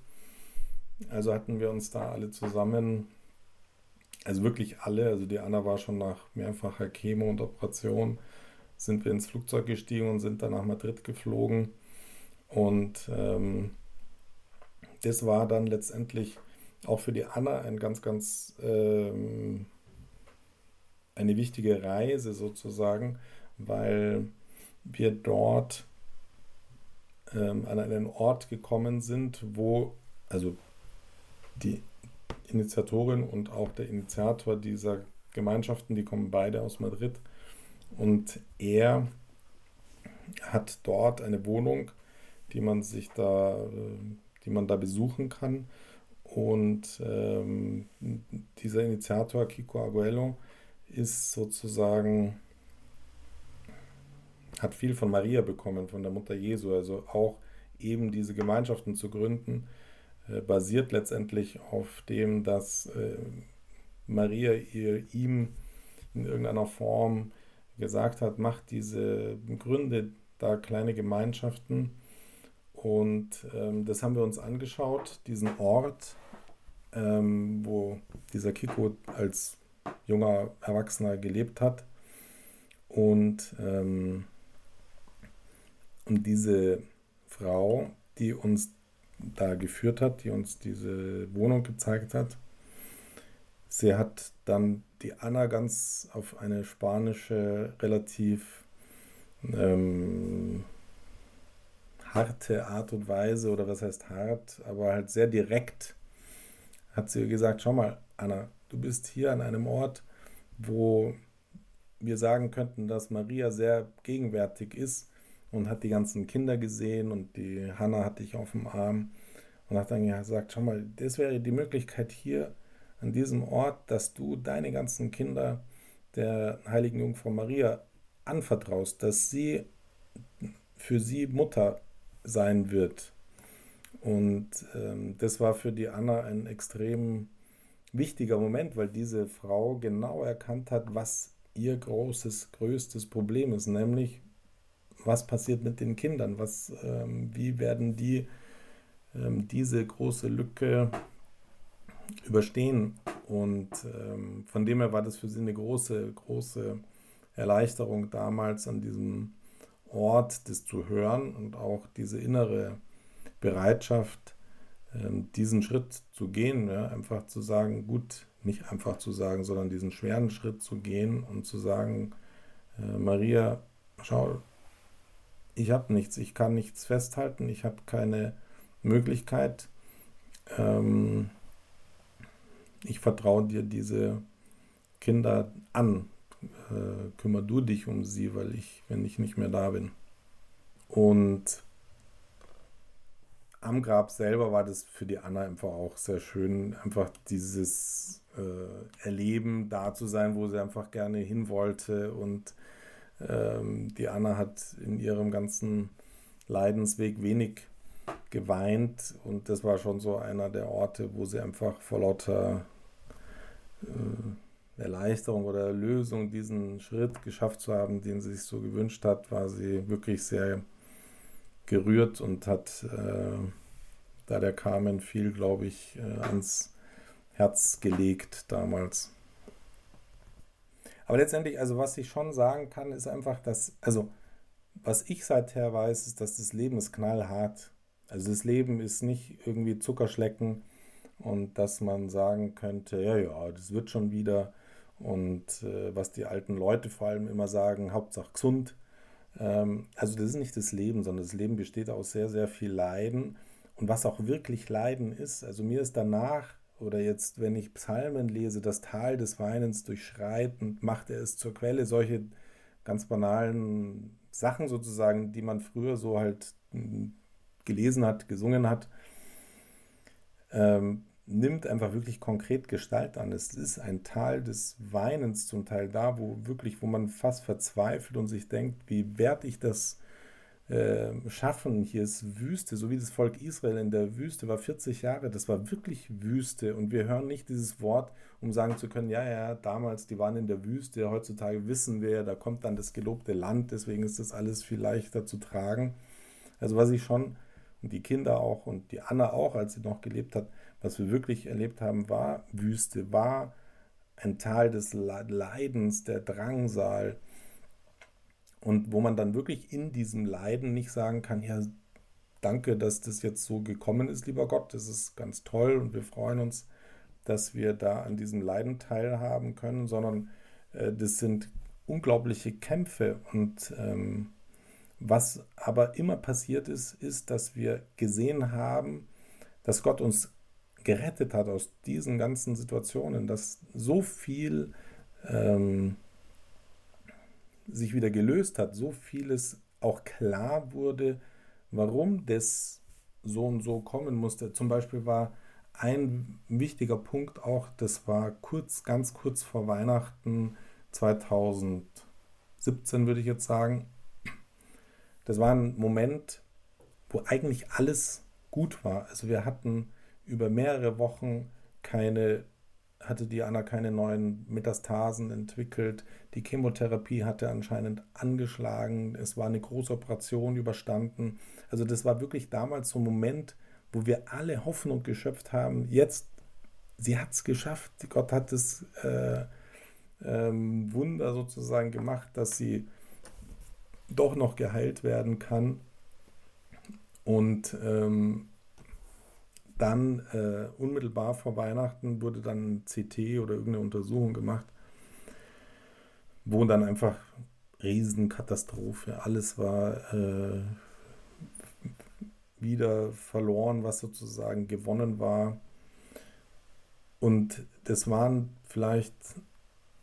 [SPEAKER 3] Also hatten wir uns da alle zusammen, also wirklich alle, also die Anna war schon nach mehrfacher Chemo und Operation, sind wir ins Flugzeug gestiegen und sind dann nach Madrid geflogen. Und ähm, das war dann letztendlich auch für die Anna ein ganz, ganz ähm, eine wichtige Reise sozusagen, weil wir dort ähm, an einen Ort gekommen sind, wo also die Initiatorin und auch der Initiator dieser Gemeinschaften, die kommen beide aus Madrid, und er hat dort eine Wohnung, die man sich da, die man da besuchen kann. Und ähm, dieser Initiator, Kiko Aguelo, ist sozusagen, hat viel von Maria bekommen, von der Mutter Jesu, also auch eben diese Gemeinschaften zu gründen, äh, basiert letztendlich auf dem, dass äh, Maria ihr, ihm in irgendeiner Form gesagt hat, macht diese Gründe da kleine Gemeinschaften. Und ähm, das haben wir uns angeschaut, diesen Ort, ähm, wo dieser Kiko als junger Erwachsener gelebt hat. Und, ähm, und diese Frau, die uns da geführt hat, die uns diese Wohnung gezeigt hat, sie hat dann die Anna ganz auf eine spanische, relativ ähm, harte Art und Weise, oder was heißt hart, aber halt sehr direkt, hat sie gesagt, schau mal, Anna, du bist hier an einem Ort, wo wir sagen könnten, dass Maria sehr gegenwärtig ist und hat die ganzen Kinder gesehen und die Hanna hatte ich auf dem Arm und hat dann gesagt, schau mal, das wäre die Möglichkeit hier an diesem Ort, dass du deine ganzen Kinder der heiligen Jungfrau Maria anvertraust, dass sie für sie Mutter sein wird. Und ähm, das war für die Anna ein extrem wichtiger Moment, weil diese Frau genau erkannt hat, was ihr großes, größtes Problem ist, nämlich was passiert mit den Kindern, was, ähm, wie werden die ähm, diese große Lücke überstehen. Und ähm, von dem her war das für sie eine große, große Erleichterung damals an diesem Ort, das zu hören und auch diese innere Bereitschaft, ähm, diesen Schritt zu gehen, einfach zu sagen, gut, nicht einfach zu sagen, sondern diesen schweren Schritt zu gehen und zu sagen, äh, Maria, schau, ich habe nichts, ich kann nichts festhalten, ich habe keine Möglichkeit. Ähm, ich vertraue dir diese Kinder an. Äh, kümmer du dich um sie, weil ich, wenn ich nicht mehr da bin. Und am Grab selber war das für die Anna einfach auch sehr schön, einfach dieses äh, Erleben, da zu sein, wo sie einfach gerne hin wollte. Und ähm, die Anna hat in ihrem ganzen Leidensweg wenig geweint und das war schon so einer der Orte, wo sie einfach vor lauter äh, Erleichterung oder Erlösung diesen Schritt geschafft zu haben, den sie sich so gewünscht hat, war sie wirklich sehr gerührt und hat äh, da der Carmen viel, glaube ich, äh, ans Herz gelegt damals. Aber letztendlich, also was ich schon sagen kann, ist einfach, dass, also was ich seither weiß, ist, dass das Leben ist knallhart also das Leben ist nicht irgendwie Zuckerschlecken und dass man sagen könnte, ja, ja, das wird schon wieder. Und äh, was die alten Leute vor allem immer sagen, Hauptsache gesund. Ähm, also das ist nicht das Leben, sondern das Leben besteht aus sehr, sehr viel Leiden. Und was auch wirklich Leiden ist, also mir ist danach oder jetzt, wenn ich Psalmen lese, das Tal des Weinens durchschreitend, macht er es zur Quelle, solche ganz banalen Sachen sozusagen, die man früher so halt hm, gelesen hat, gesungen hat, ähm, nimmt einfach wirklich konkret Gestalt an. Es ist ein Tal des Weinens zum Teil da, wo wirklich, wo man fast verzweifelt und sich denkt, wie werde ich das äh, schaffen? Hier ist Wüste, so wie das Volk Israel in der Wüste war 40 Jahre, das war wirklich Wüste und wir hören nicht dieses Wort, um sagen zu können, ja, ja, damals, die waren in der Wüste, heutzutage wissen wir, da kommt dann das gelobte Land, deswegen ist das alles viel leichter zu tragen. Also was ich schon und die Kinder auch und die Anna auch, als sie noch gelebt hat, was wir wirklich erlebt haben, war Wüste, war ein Tal des Leidens, der Drangsal. Und wo man dann wirklich in diesem Leiden nicht sagen kann, ja, danke, dass das jetzt so gekommen ist, lieber Gott, das ist ganz toll und wir freuen uns, dass wir da an diesem Leiden teilhaben können, sondern äh, das sind unglaubliche Kämpfe und ähm, was aber immer passiert ist, ist, dass wir gesehen haben, dass Gott uns gerettet hat aus diesen ganzen Situationen, dass so viel ähm, sich wieder gelöst hat, so vieles auch klar wurde, warum das so und so kommen musste. Zum Beispiel war ein wichtiger Punkt auch, das war kurz, ganz kurz vor Weihnachten 2017, würde ich jetzt sagen, das war ein Moment, wo eigentlich alles gut war. Also wir hatten über mehrere Wochen keine, hatte die Anna keine neuen Metastasen entwickelt. Die Chemotherapie hatte anscheinend angeschlagen. Es war eine große Operation überstanden. Also das war wirklich damals so ein Moment, wo wir alle Hoffnung geschöpft haben. Jetzt, sie hat es geschafft. Gott hat das äh, ähm, Wunder sozusagen gemacht, dass sie doch noch geheilt werden kann. Und ähm, dann äh, unmittelbar vor Weihnachten wurde dann CT oder irgendeine Untersuchung gemacht, wo dann einfach Riesenkatastrophe, alles war äh, wieder verloren, was sozusagen gewonnen war. Und das waren vielleicht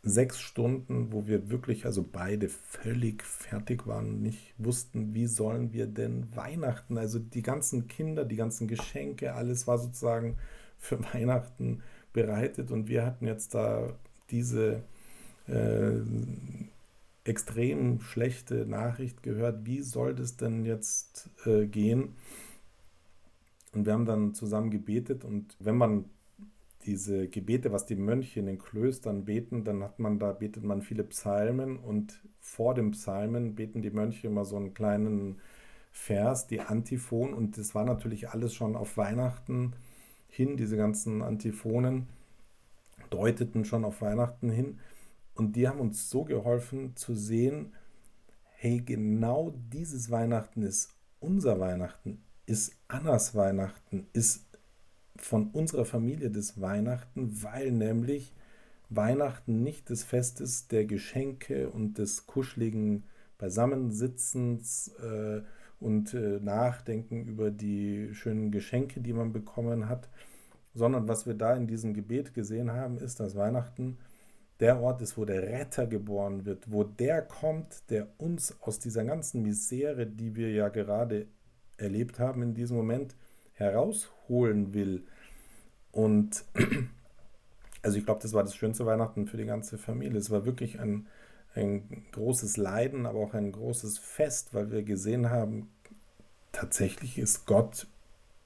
[SPEAKER 3] sechs Stunden, wo wir wirklich, also beide völlig fertig waren, nicht wussten, wie sollen wir denn Weihnachten, also die ganzen Kinder, die ganzen Geschenke, alles war sozusagen für Weihnachten bereitet und wir hatten jetzt da diese äh, extrem schlechte Nachricht gehört, wie soll das denn jetzt äh, gehen? Und wir haben dann zusammen gebetet und wenn man diese Gebete, was die Mönche in den Klöstern beten, dann hat man da, betet man viele Psalmen und vor dem Psalmen beten die Mönche immer so einen kleinen Vers, die Antiphon. Und das war natürlich alles schon auf Weihnachten hin, diese ganzen Antiphonen deuteten schon auf Weihnachten hin. Und die haben uns so geholfen zu sehen, hey, genau dieses Weihnachten ist unser Weihnachten, ist Annas Weihnachten, ist von unserer Familie das Weihnachten, weil nämlich Weihnachten nicht das Fest ist der Geschenke und des kuscheligen Beisammensitzens äh, und äh, Nachdenken über die schönen Geschenke, die man bekommen hat, sondern was wir da in diesem Gebet gesehen haben, ist, dass Weihnachten der Ort ist, wo der Retter geboren wird, wo der kommt, der uns aus dieser ganzen Misere, die wir ja gerade erlebt haben in diesem Moment, herausholen will. Und also ich glaube, das war das schönste Weihnachten für die ganze Familie. Es war wirklich ein, ein großes Leiden, aber auch ein großes Fest, weil wir gesehen haben, tatsächlich ist Gott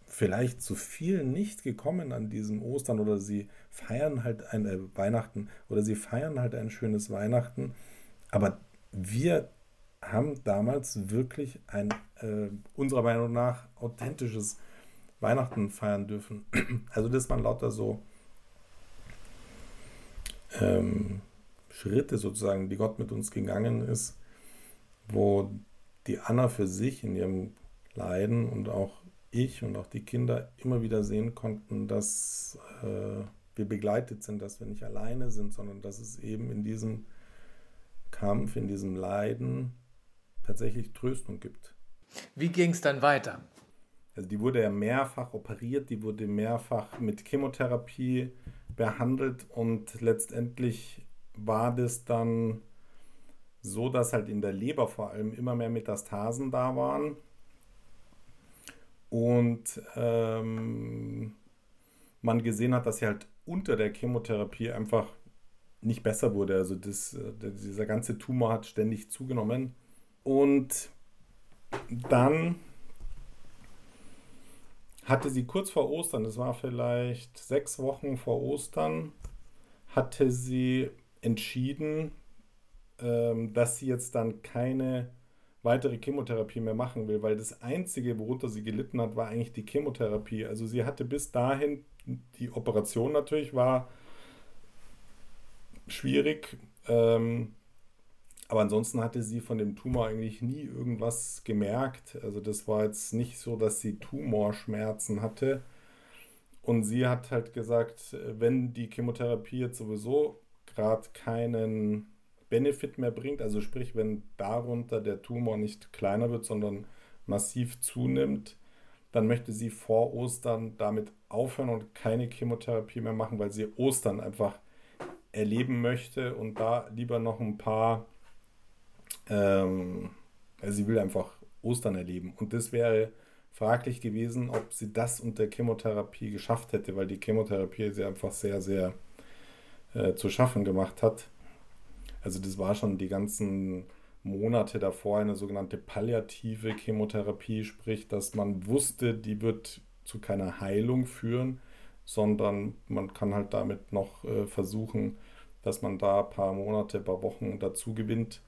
[SPEAKER 3] vielleicht zu vielen nicht gekommen an diesem Ostern oder sie feiern halt ein äh, Weihnachten oder sie feiern halt ein schönes Weihnachten. Aber wir haben damals wirklich ein äh, unserer Meinung nach authentisches Weihnachten feiern dürfen. Also das waren lauter so ähm, Schritte sozusagen, die Gott mit uns gegangen ist, wo die Anna für sich in ihrem Leiden und auch ich und auch die Kinder immer wieder sehen konnten, dass äh, wir begleitet sind, dass wir nicht alleine sind, sondern dass es eben in diesem Kampf, in diesem Leiden tatsächlich Tröstung gibt.
[SPEAKER 2] Wie ging es dann weiter?
[SPEAKER 3] Also die wurde ja mehrfach operiert, die wurde mehrfach mit Chemotherapie behandelt und letztendlich war das dann so, dass halt in der Leber vor allem immer mehr Metastasen da waren. Und ähm, man gesehen hat, dass sie halt unter der Chemotherapie einfach nicht besser wurde. Also das, äh, dieser ganze Tumor hat ständig zugenommen. Und dann hatte sie kurz vor Ostern, das war vielleicht sechs Wochen vor Ostern, hatte sie entschieden, ähm, dass sie jetzt dann keine weitere Chemotherapie mehr machen will, weil das Einzige, worunter sie gelitten hat, war eigentlich die Chemotherapie. Also sie hatte bis dahin, die Operation natürlich war schwierig, ähm, aber ansonsten hatte sie von dem Tumor eigentlich nie irgendwas gemerkt. Also das war jetzt nicht so, dass sie Tumorschmerzen hatte. Und sie hat halt gesagt, wenn die Chemotherapie jetzt sowieso gerade keinen Benefit mehr bringt, also sprich, wenn darunter der Tumor nicht kleiner wird, sondern massiv zunimmt, dann möchte sie vor Ostern damit aufhören und keine Chemotherapie mehr machen, weil sie Ostern einfach erleben möchte und da lieber noch ein paar ähm, also sie will einfach Ostern erleben. Und das wäre fraglich gewesen, ob sie das unter Chemotherapie geschafft hätte, weil die Chemotherapie sie einfach sehr, sehr äh, zu schaffen gemacht hat. Also das war schon die ganzen Monate davor eine sogenannte palliative Chemotherapie, sprich, dass man wusste, die wird zu keiner Heilung führen, sondern man kann halt damit noch äh, versuchen, dass man da ein paar Monate, ein paar Wochen dazu gewinnt.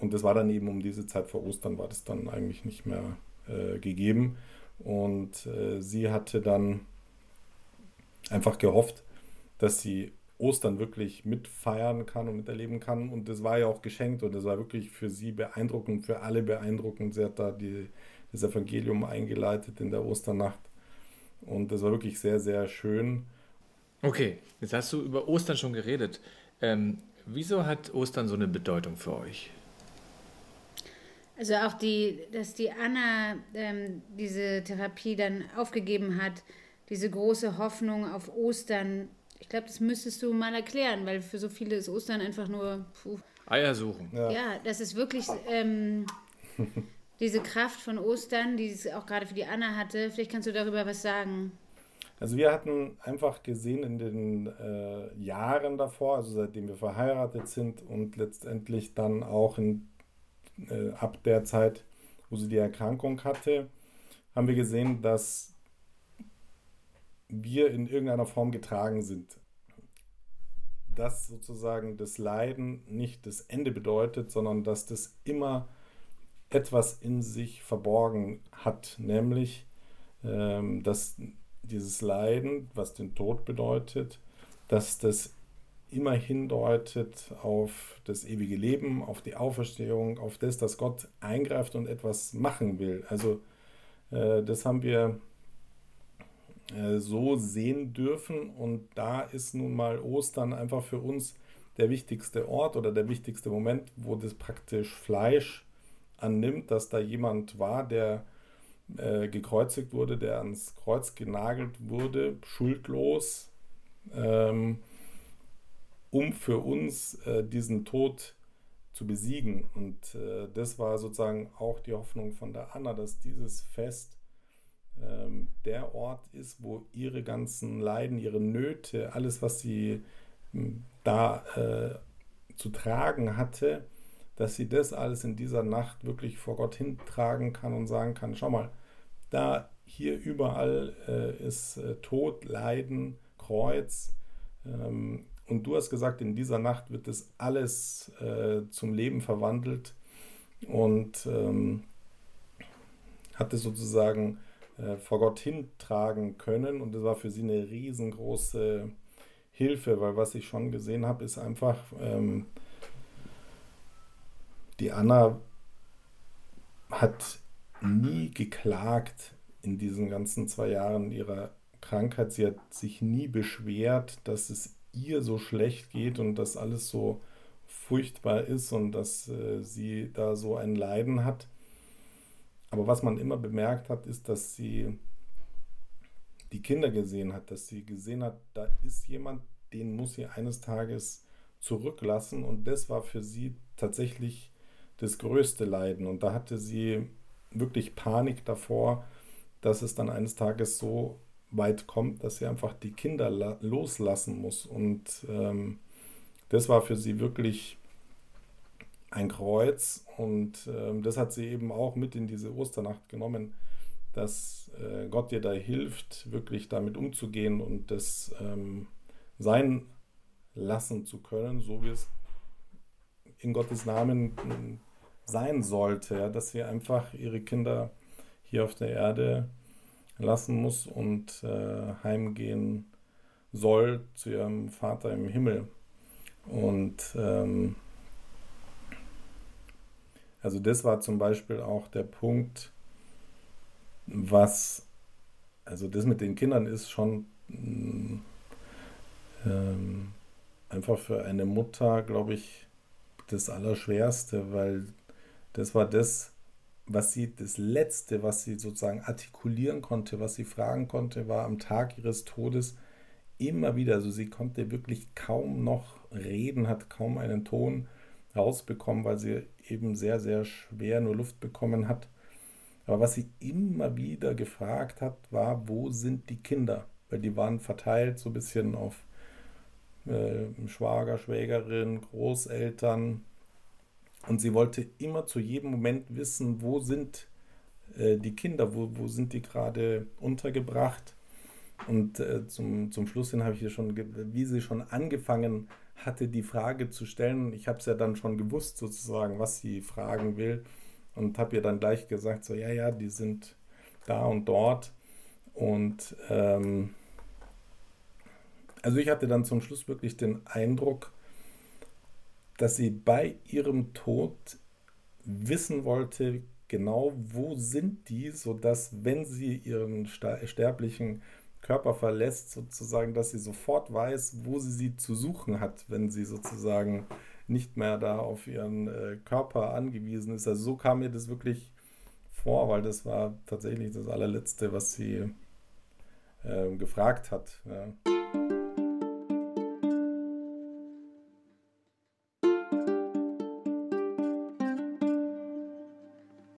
[SPEAKER 3] Und das war dann eben um diese Zeit vor Ostern, war das dann eigentlich nicht mehr äh, gegeben. Und äh, sie hatte dann einfach gehofft, dass sie Ostern wirklich mitfeiern kann und miterleben kann. Und das war ja auch geschenkt und das war wirklich für sie beeindruckend, für alle beeindruckend. Sie hat da die, das Evangelium eingeleitet in der Osternacht. Und das war wirklich sehr, sehr schön.
[SPEAKER 2] Okay, jetzt hast du über Ostern schon geredet. Ähm, wieso hat Ostern so eine Bedeutung für euch?
[SPEAKER 1] Also auch die, dass die Anna ähm, diese Therapie dann aufgegeben hat, diese große Hoffnung auf Ostern. Ich glaube, das müsstest du mal erklären, weil für so viele ist Ostern einfach nur puh.
[SPEAKER 2] Eier suchen.
[SPEAKER 1] Ja, ja das ist wirklich ähm, diese Kraft von Ostern, die es auch gerade für die Anna hatte. Vielleicht kannst du darüber was sagen.
[SPEAKER 3] Also wir hatten einfach gesehen in den äh, Jahren davor, also seitdem wir verheiratet sind und letztendlich dann auch in, äh, ab der Zeit, wo sie die Erkrankung hatte, haben wir gesehen, dass wir in irgendeiner Form getragen sind. Dass sozusagen das Leiden nicht das Ende bedeutet, sondern dass das immer etwas in sich verborgen hat, nämlich ähm, dass dieses Leiden, was den Tod bedeutet, dass das immer hindeutet auf das ewige Leben, auf die Auferstehung, auf das, dass Gott eingreift und etwas machen will. Also äh, das haben wir äh, so sehen dürfen und da ist nun mal Ostern einfach für uns der wichtigste Ort oder der wichtigste Moment, wo das praktisch Fleisch annimmt, dass da jemand war, der äh, gekreuzigt wurde, der ans Kreuz genagelt wurde, schuldlos, ähm, um für uns äh, diesen Tod zu besiegen. Und äh, das war sozusagen auch die Hoffnung von der Anna, dass dieses Fest ähm, der Ort ist, wo ihre ganzen Leiden, ihre Nöte, alles, was sie hm, da äh, zu tragen hatte, dass sie das alles in dieser Nacht wirklich vor Gott hintragen kann und sagen kann, schau mal, da hier überall äh, ist äh, Tod, Leiden, Kreuz. Ähm, und du hast gesagt, in dieser Nacht wird das alles äh, zum Leben verwandelt und ähm, hat es sozusagen äh, vor Gott hintragen können. Und das war für sie eine riesengroße Hilfe, weil was ich schon gesehen habe, ist einfach, ähm, die Anna hat nie geklagt in diesen ganzen zwei Jahren ihrer Krankheit. Sie hat sich nie beschwert, dass es ihr so schlecht geht und dass alles so furchtbar ist und dass äh, sie da so ein Leiden hat. Aber was man immer bemerkt hat, ist, dass sie die Kinder gesehen hat, dass sie gesehen hat, da ist jemand, den muss sie eines Tages zurücklassen und das war für sie tatsächlich das größte Leiden. Und da hatte sie wirklich Panik davor, dass es dann eines Tages so weit kommt, dass sie einfach die Kinder loslassen muss. Und ähm, das war für sie wirklich ein Kreuz. Und ähm, das hat sie eben auch mit in diese Osternacht genommen, dass äh, Gott ihr da hilft, wirklich damit umzugehen und das ähm, sein lassen zu können, so wie es in Gottes Namen sein sollte, dass sie einfach ihre Kinder hier auf der Erde lassen muss und äh, heimgehen soll zu ihrem Vater im Himmel. Und ähm, also das war zum Beispiel auch der Punkt, was, also das mit den Kindern ist schon ähm, einfach für eine Mutter, glaube ich, das Allerschwerste, weil das war das, was sie, das Letzte, was sie sozusagen artikulieren konnte, was sie fragen konnte, war am Tag ihres Todes immer wieder. Also sie konnte wirklich kaum noch reden, hat kaum einen Ton rausbekommen, weil sie eben sehr, sehr schwer nur Luft bekommen hat. Aber was sie immer wieder gefragt hat, war, wo sind die Kinder? Weil die waren verteilt so ein bisschen auf äh, Schwager, Schwägerin, Großeltern, und sie wollte immer zu jedem Moment wissen, wo sind äh, die Kinder, wo, wo sind die gerade untergebracht? Und äh, zum, zum Schluss hin habe ich hier schon, wie sie schon angefangen hatte, die Frage zu stellen. Ich habe es ja dann schon gewusst, sozusagen, was sie fragen will. Und habe ihr dann gleich gesagt, so, ja, ja, die sind da und dort. Und ähm, also ich hatte dann zum Schluss wirklich den Eindruck, dass sie bei ihrem Tod wissen wollte, genau wo sind die, sodass wenn sie ihren sterblichen Körper verlässt, sozusagen, dass sie sofort weiß, wo sie sie zu suchen hat, wenn sie sozusagen nicht mehr da auf ihren äh, Körper angewiesen ist. Also so kam mir das wirklich vor, weil das war tatsächlich das allerletzte, was sie äh, gefragt hat. Ja.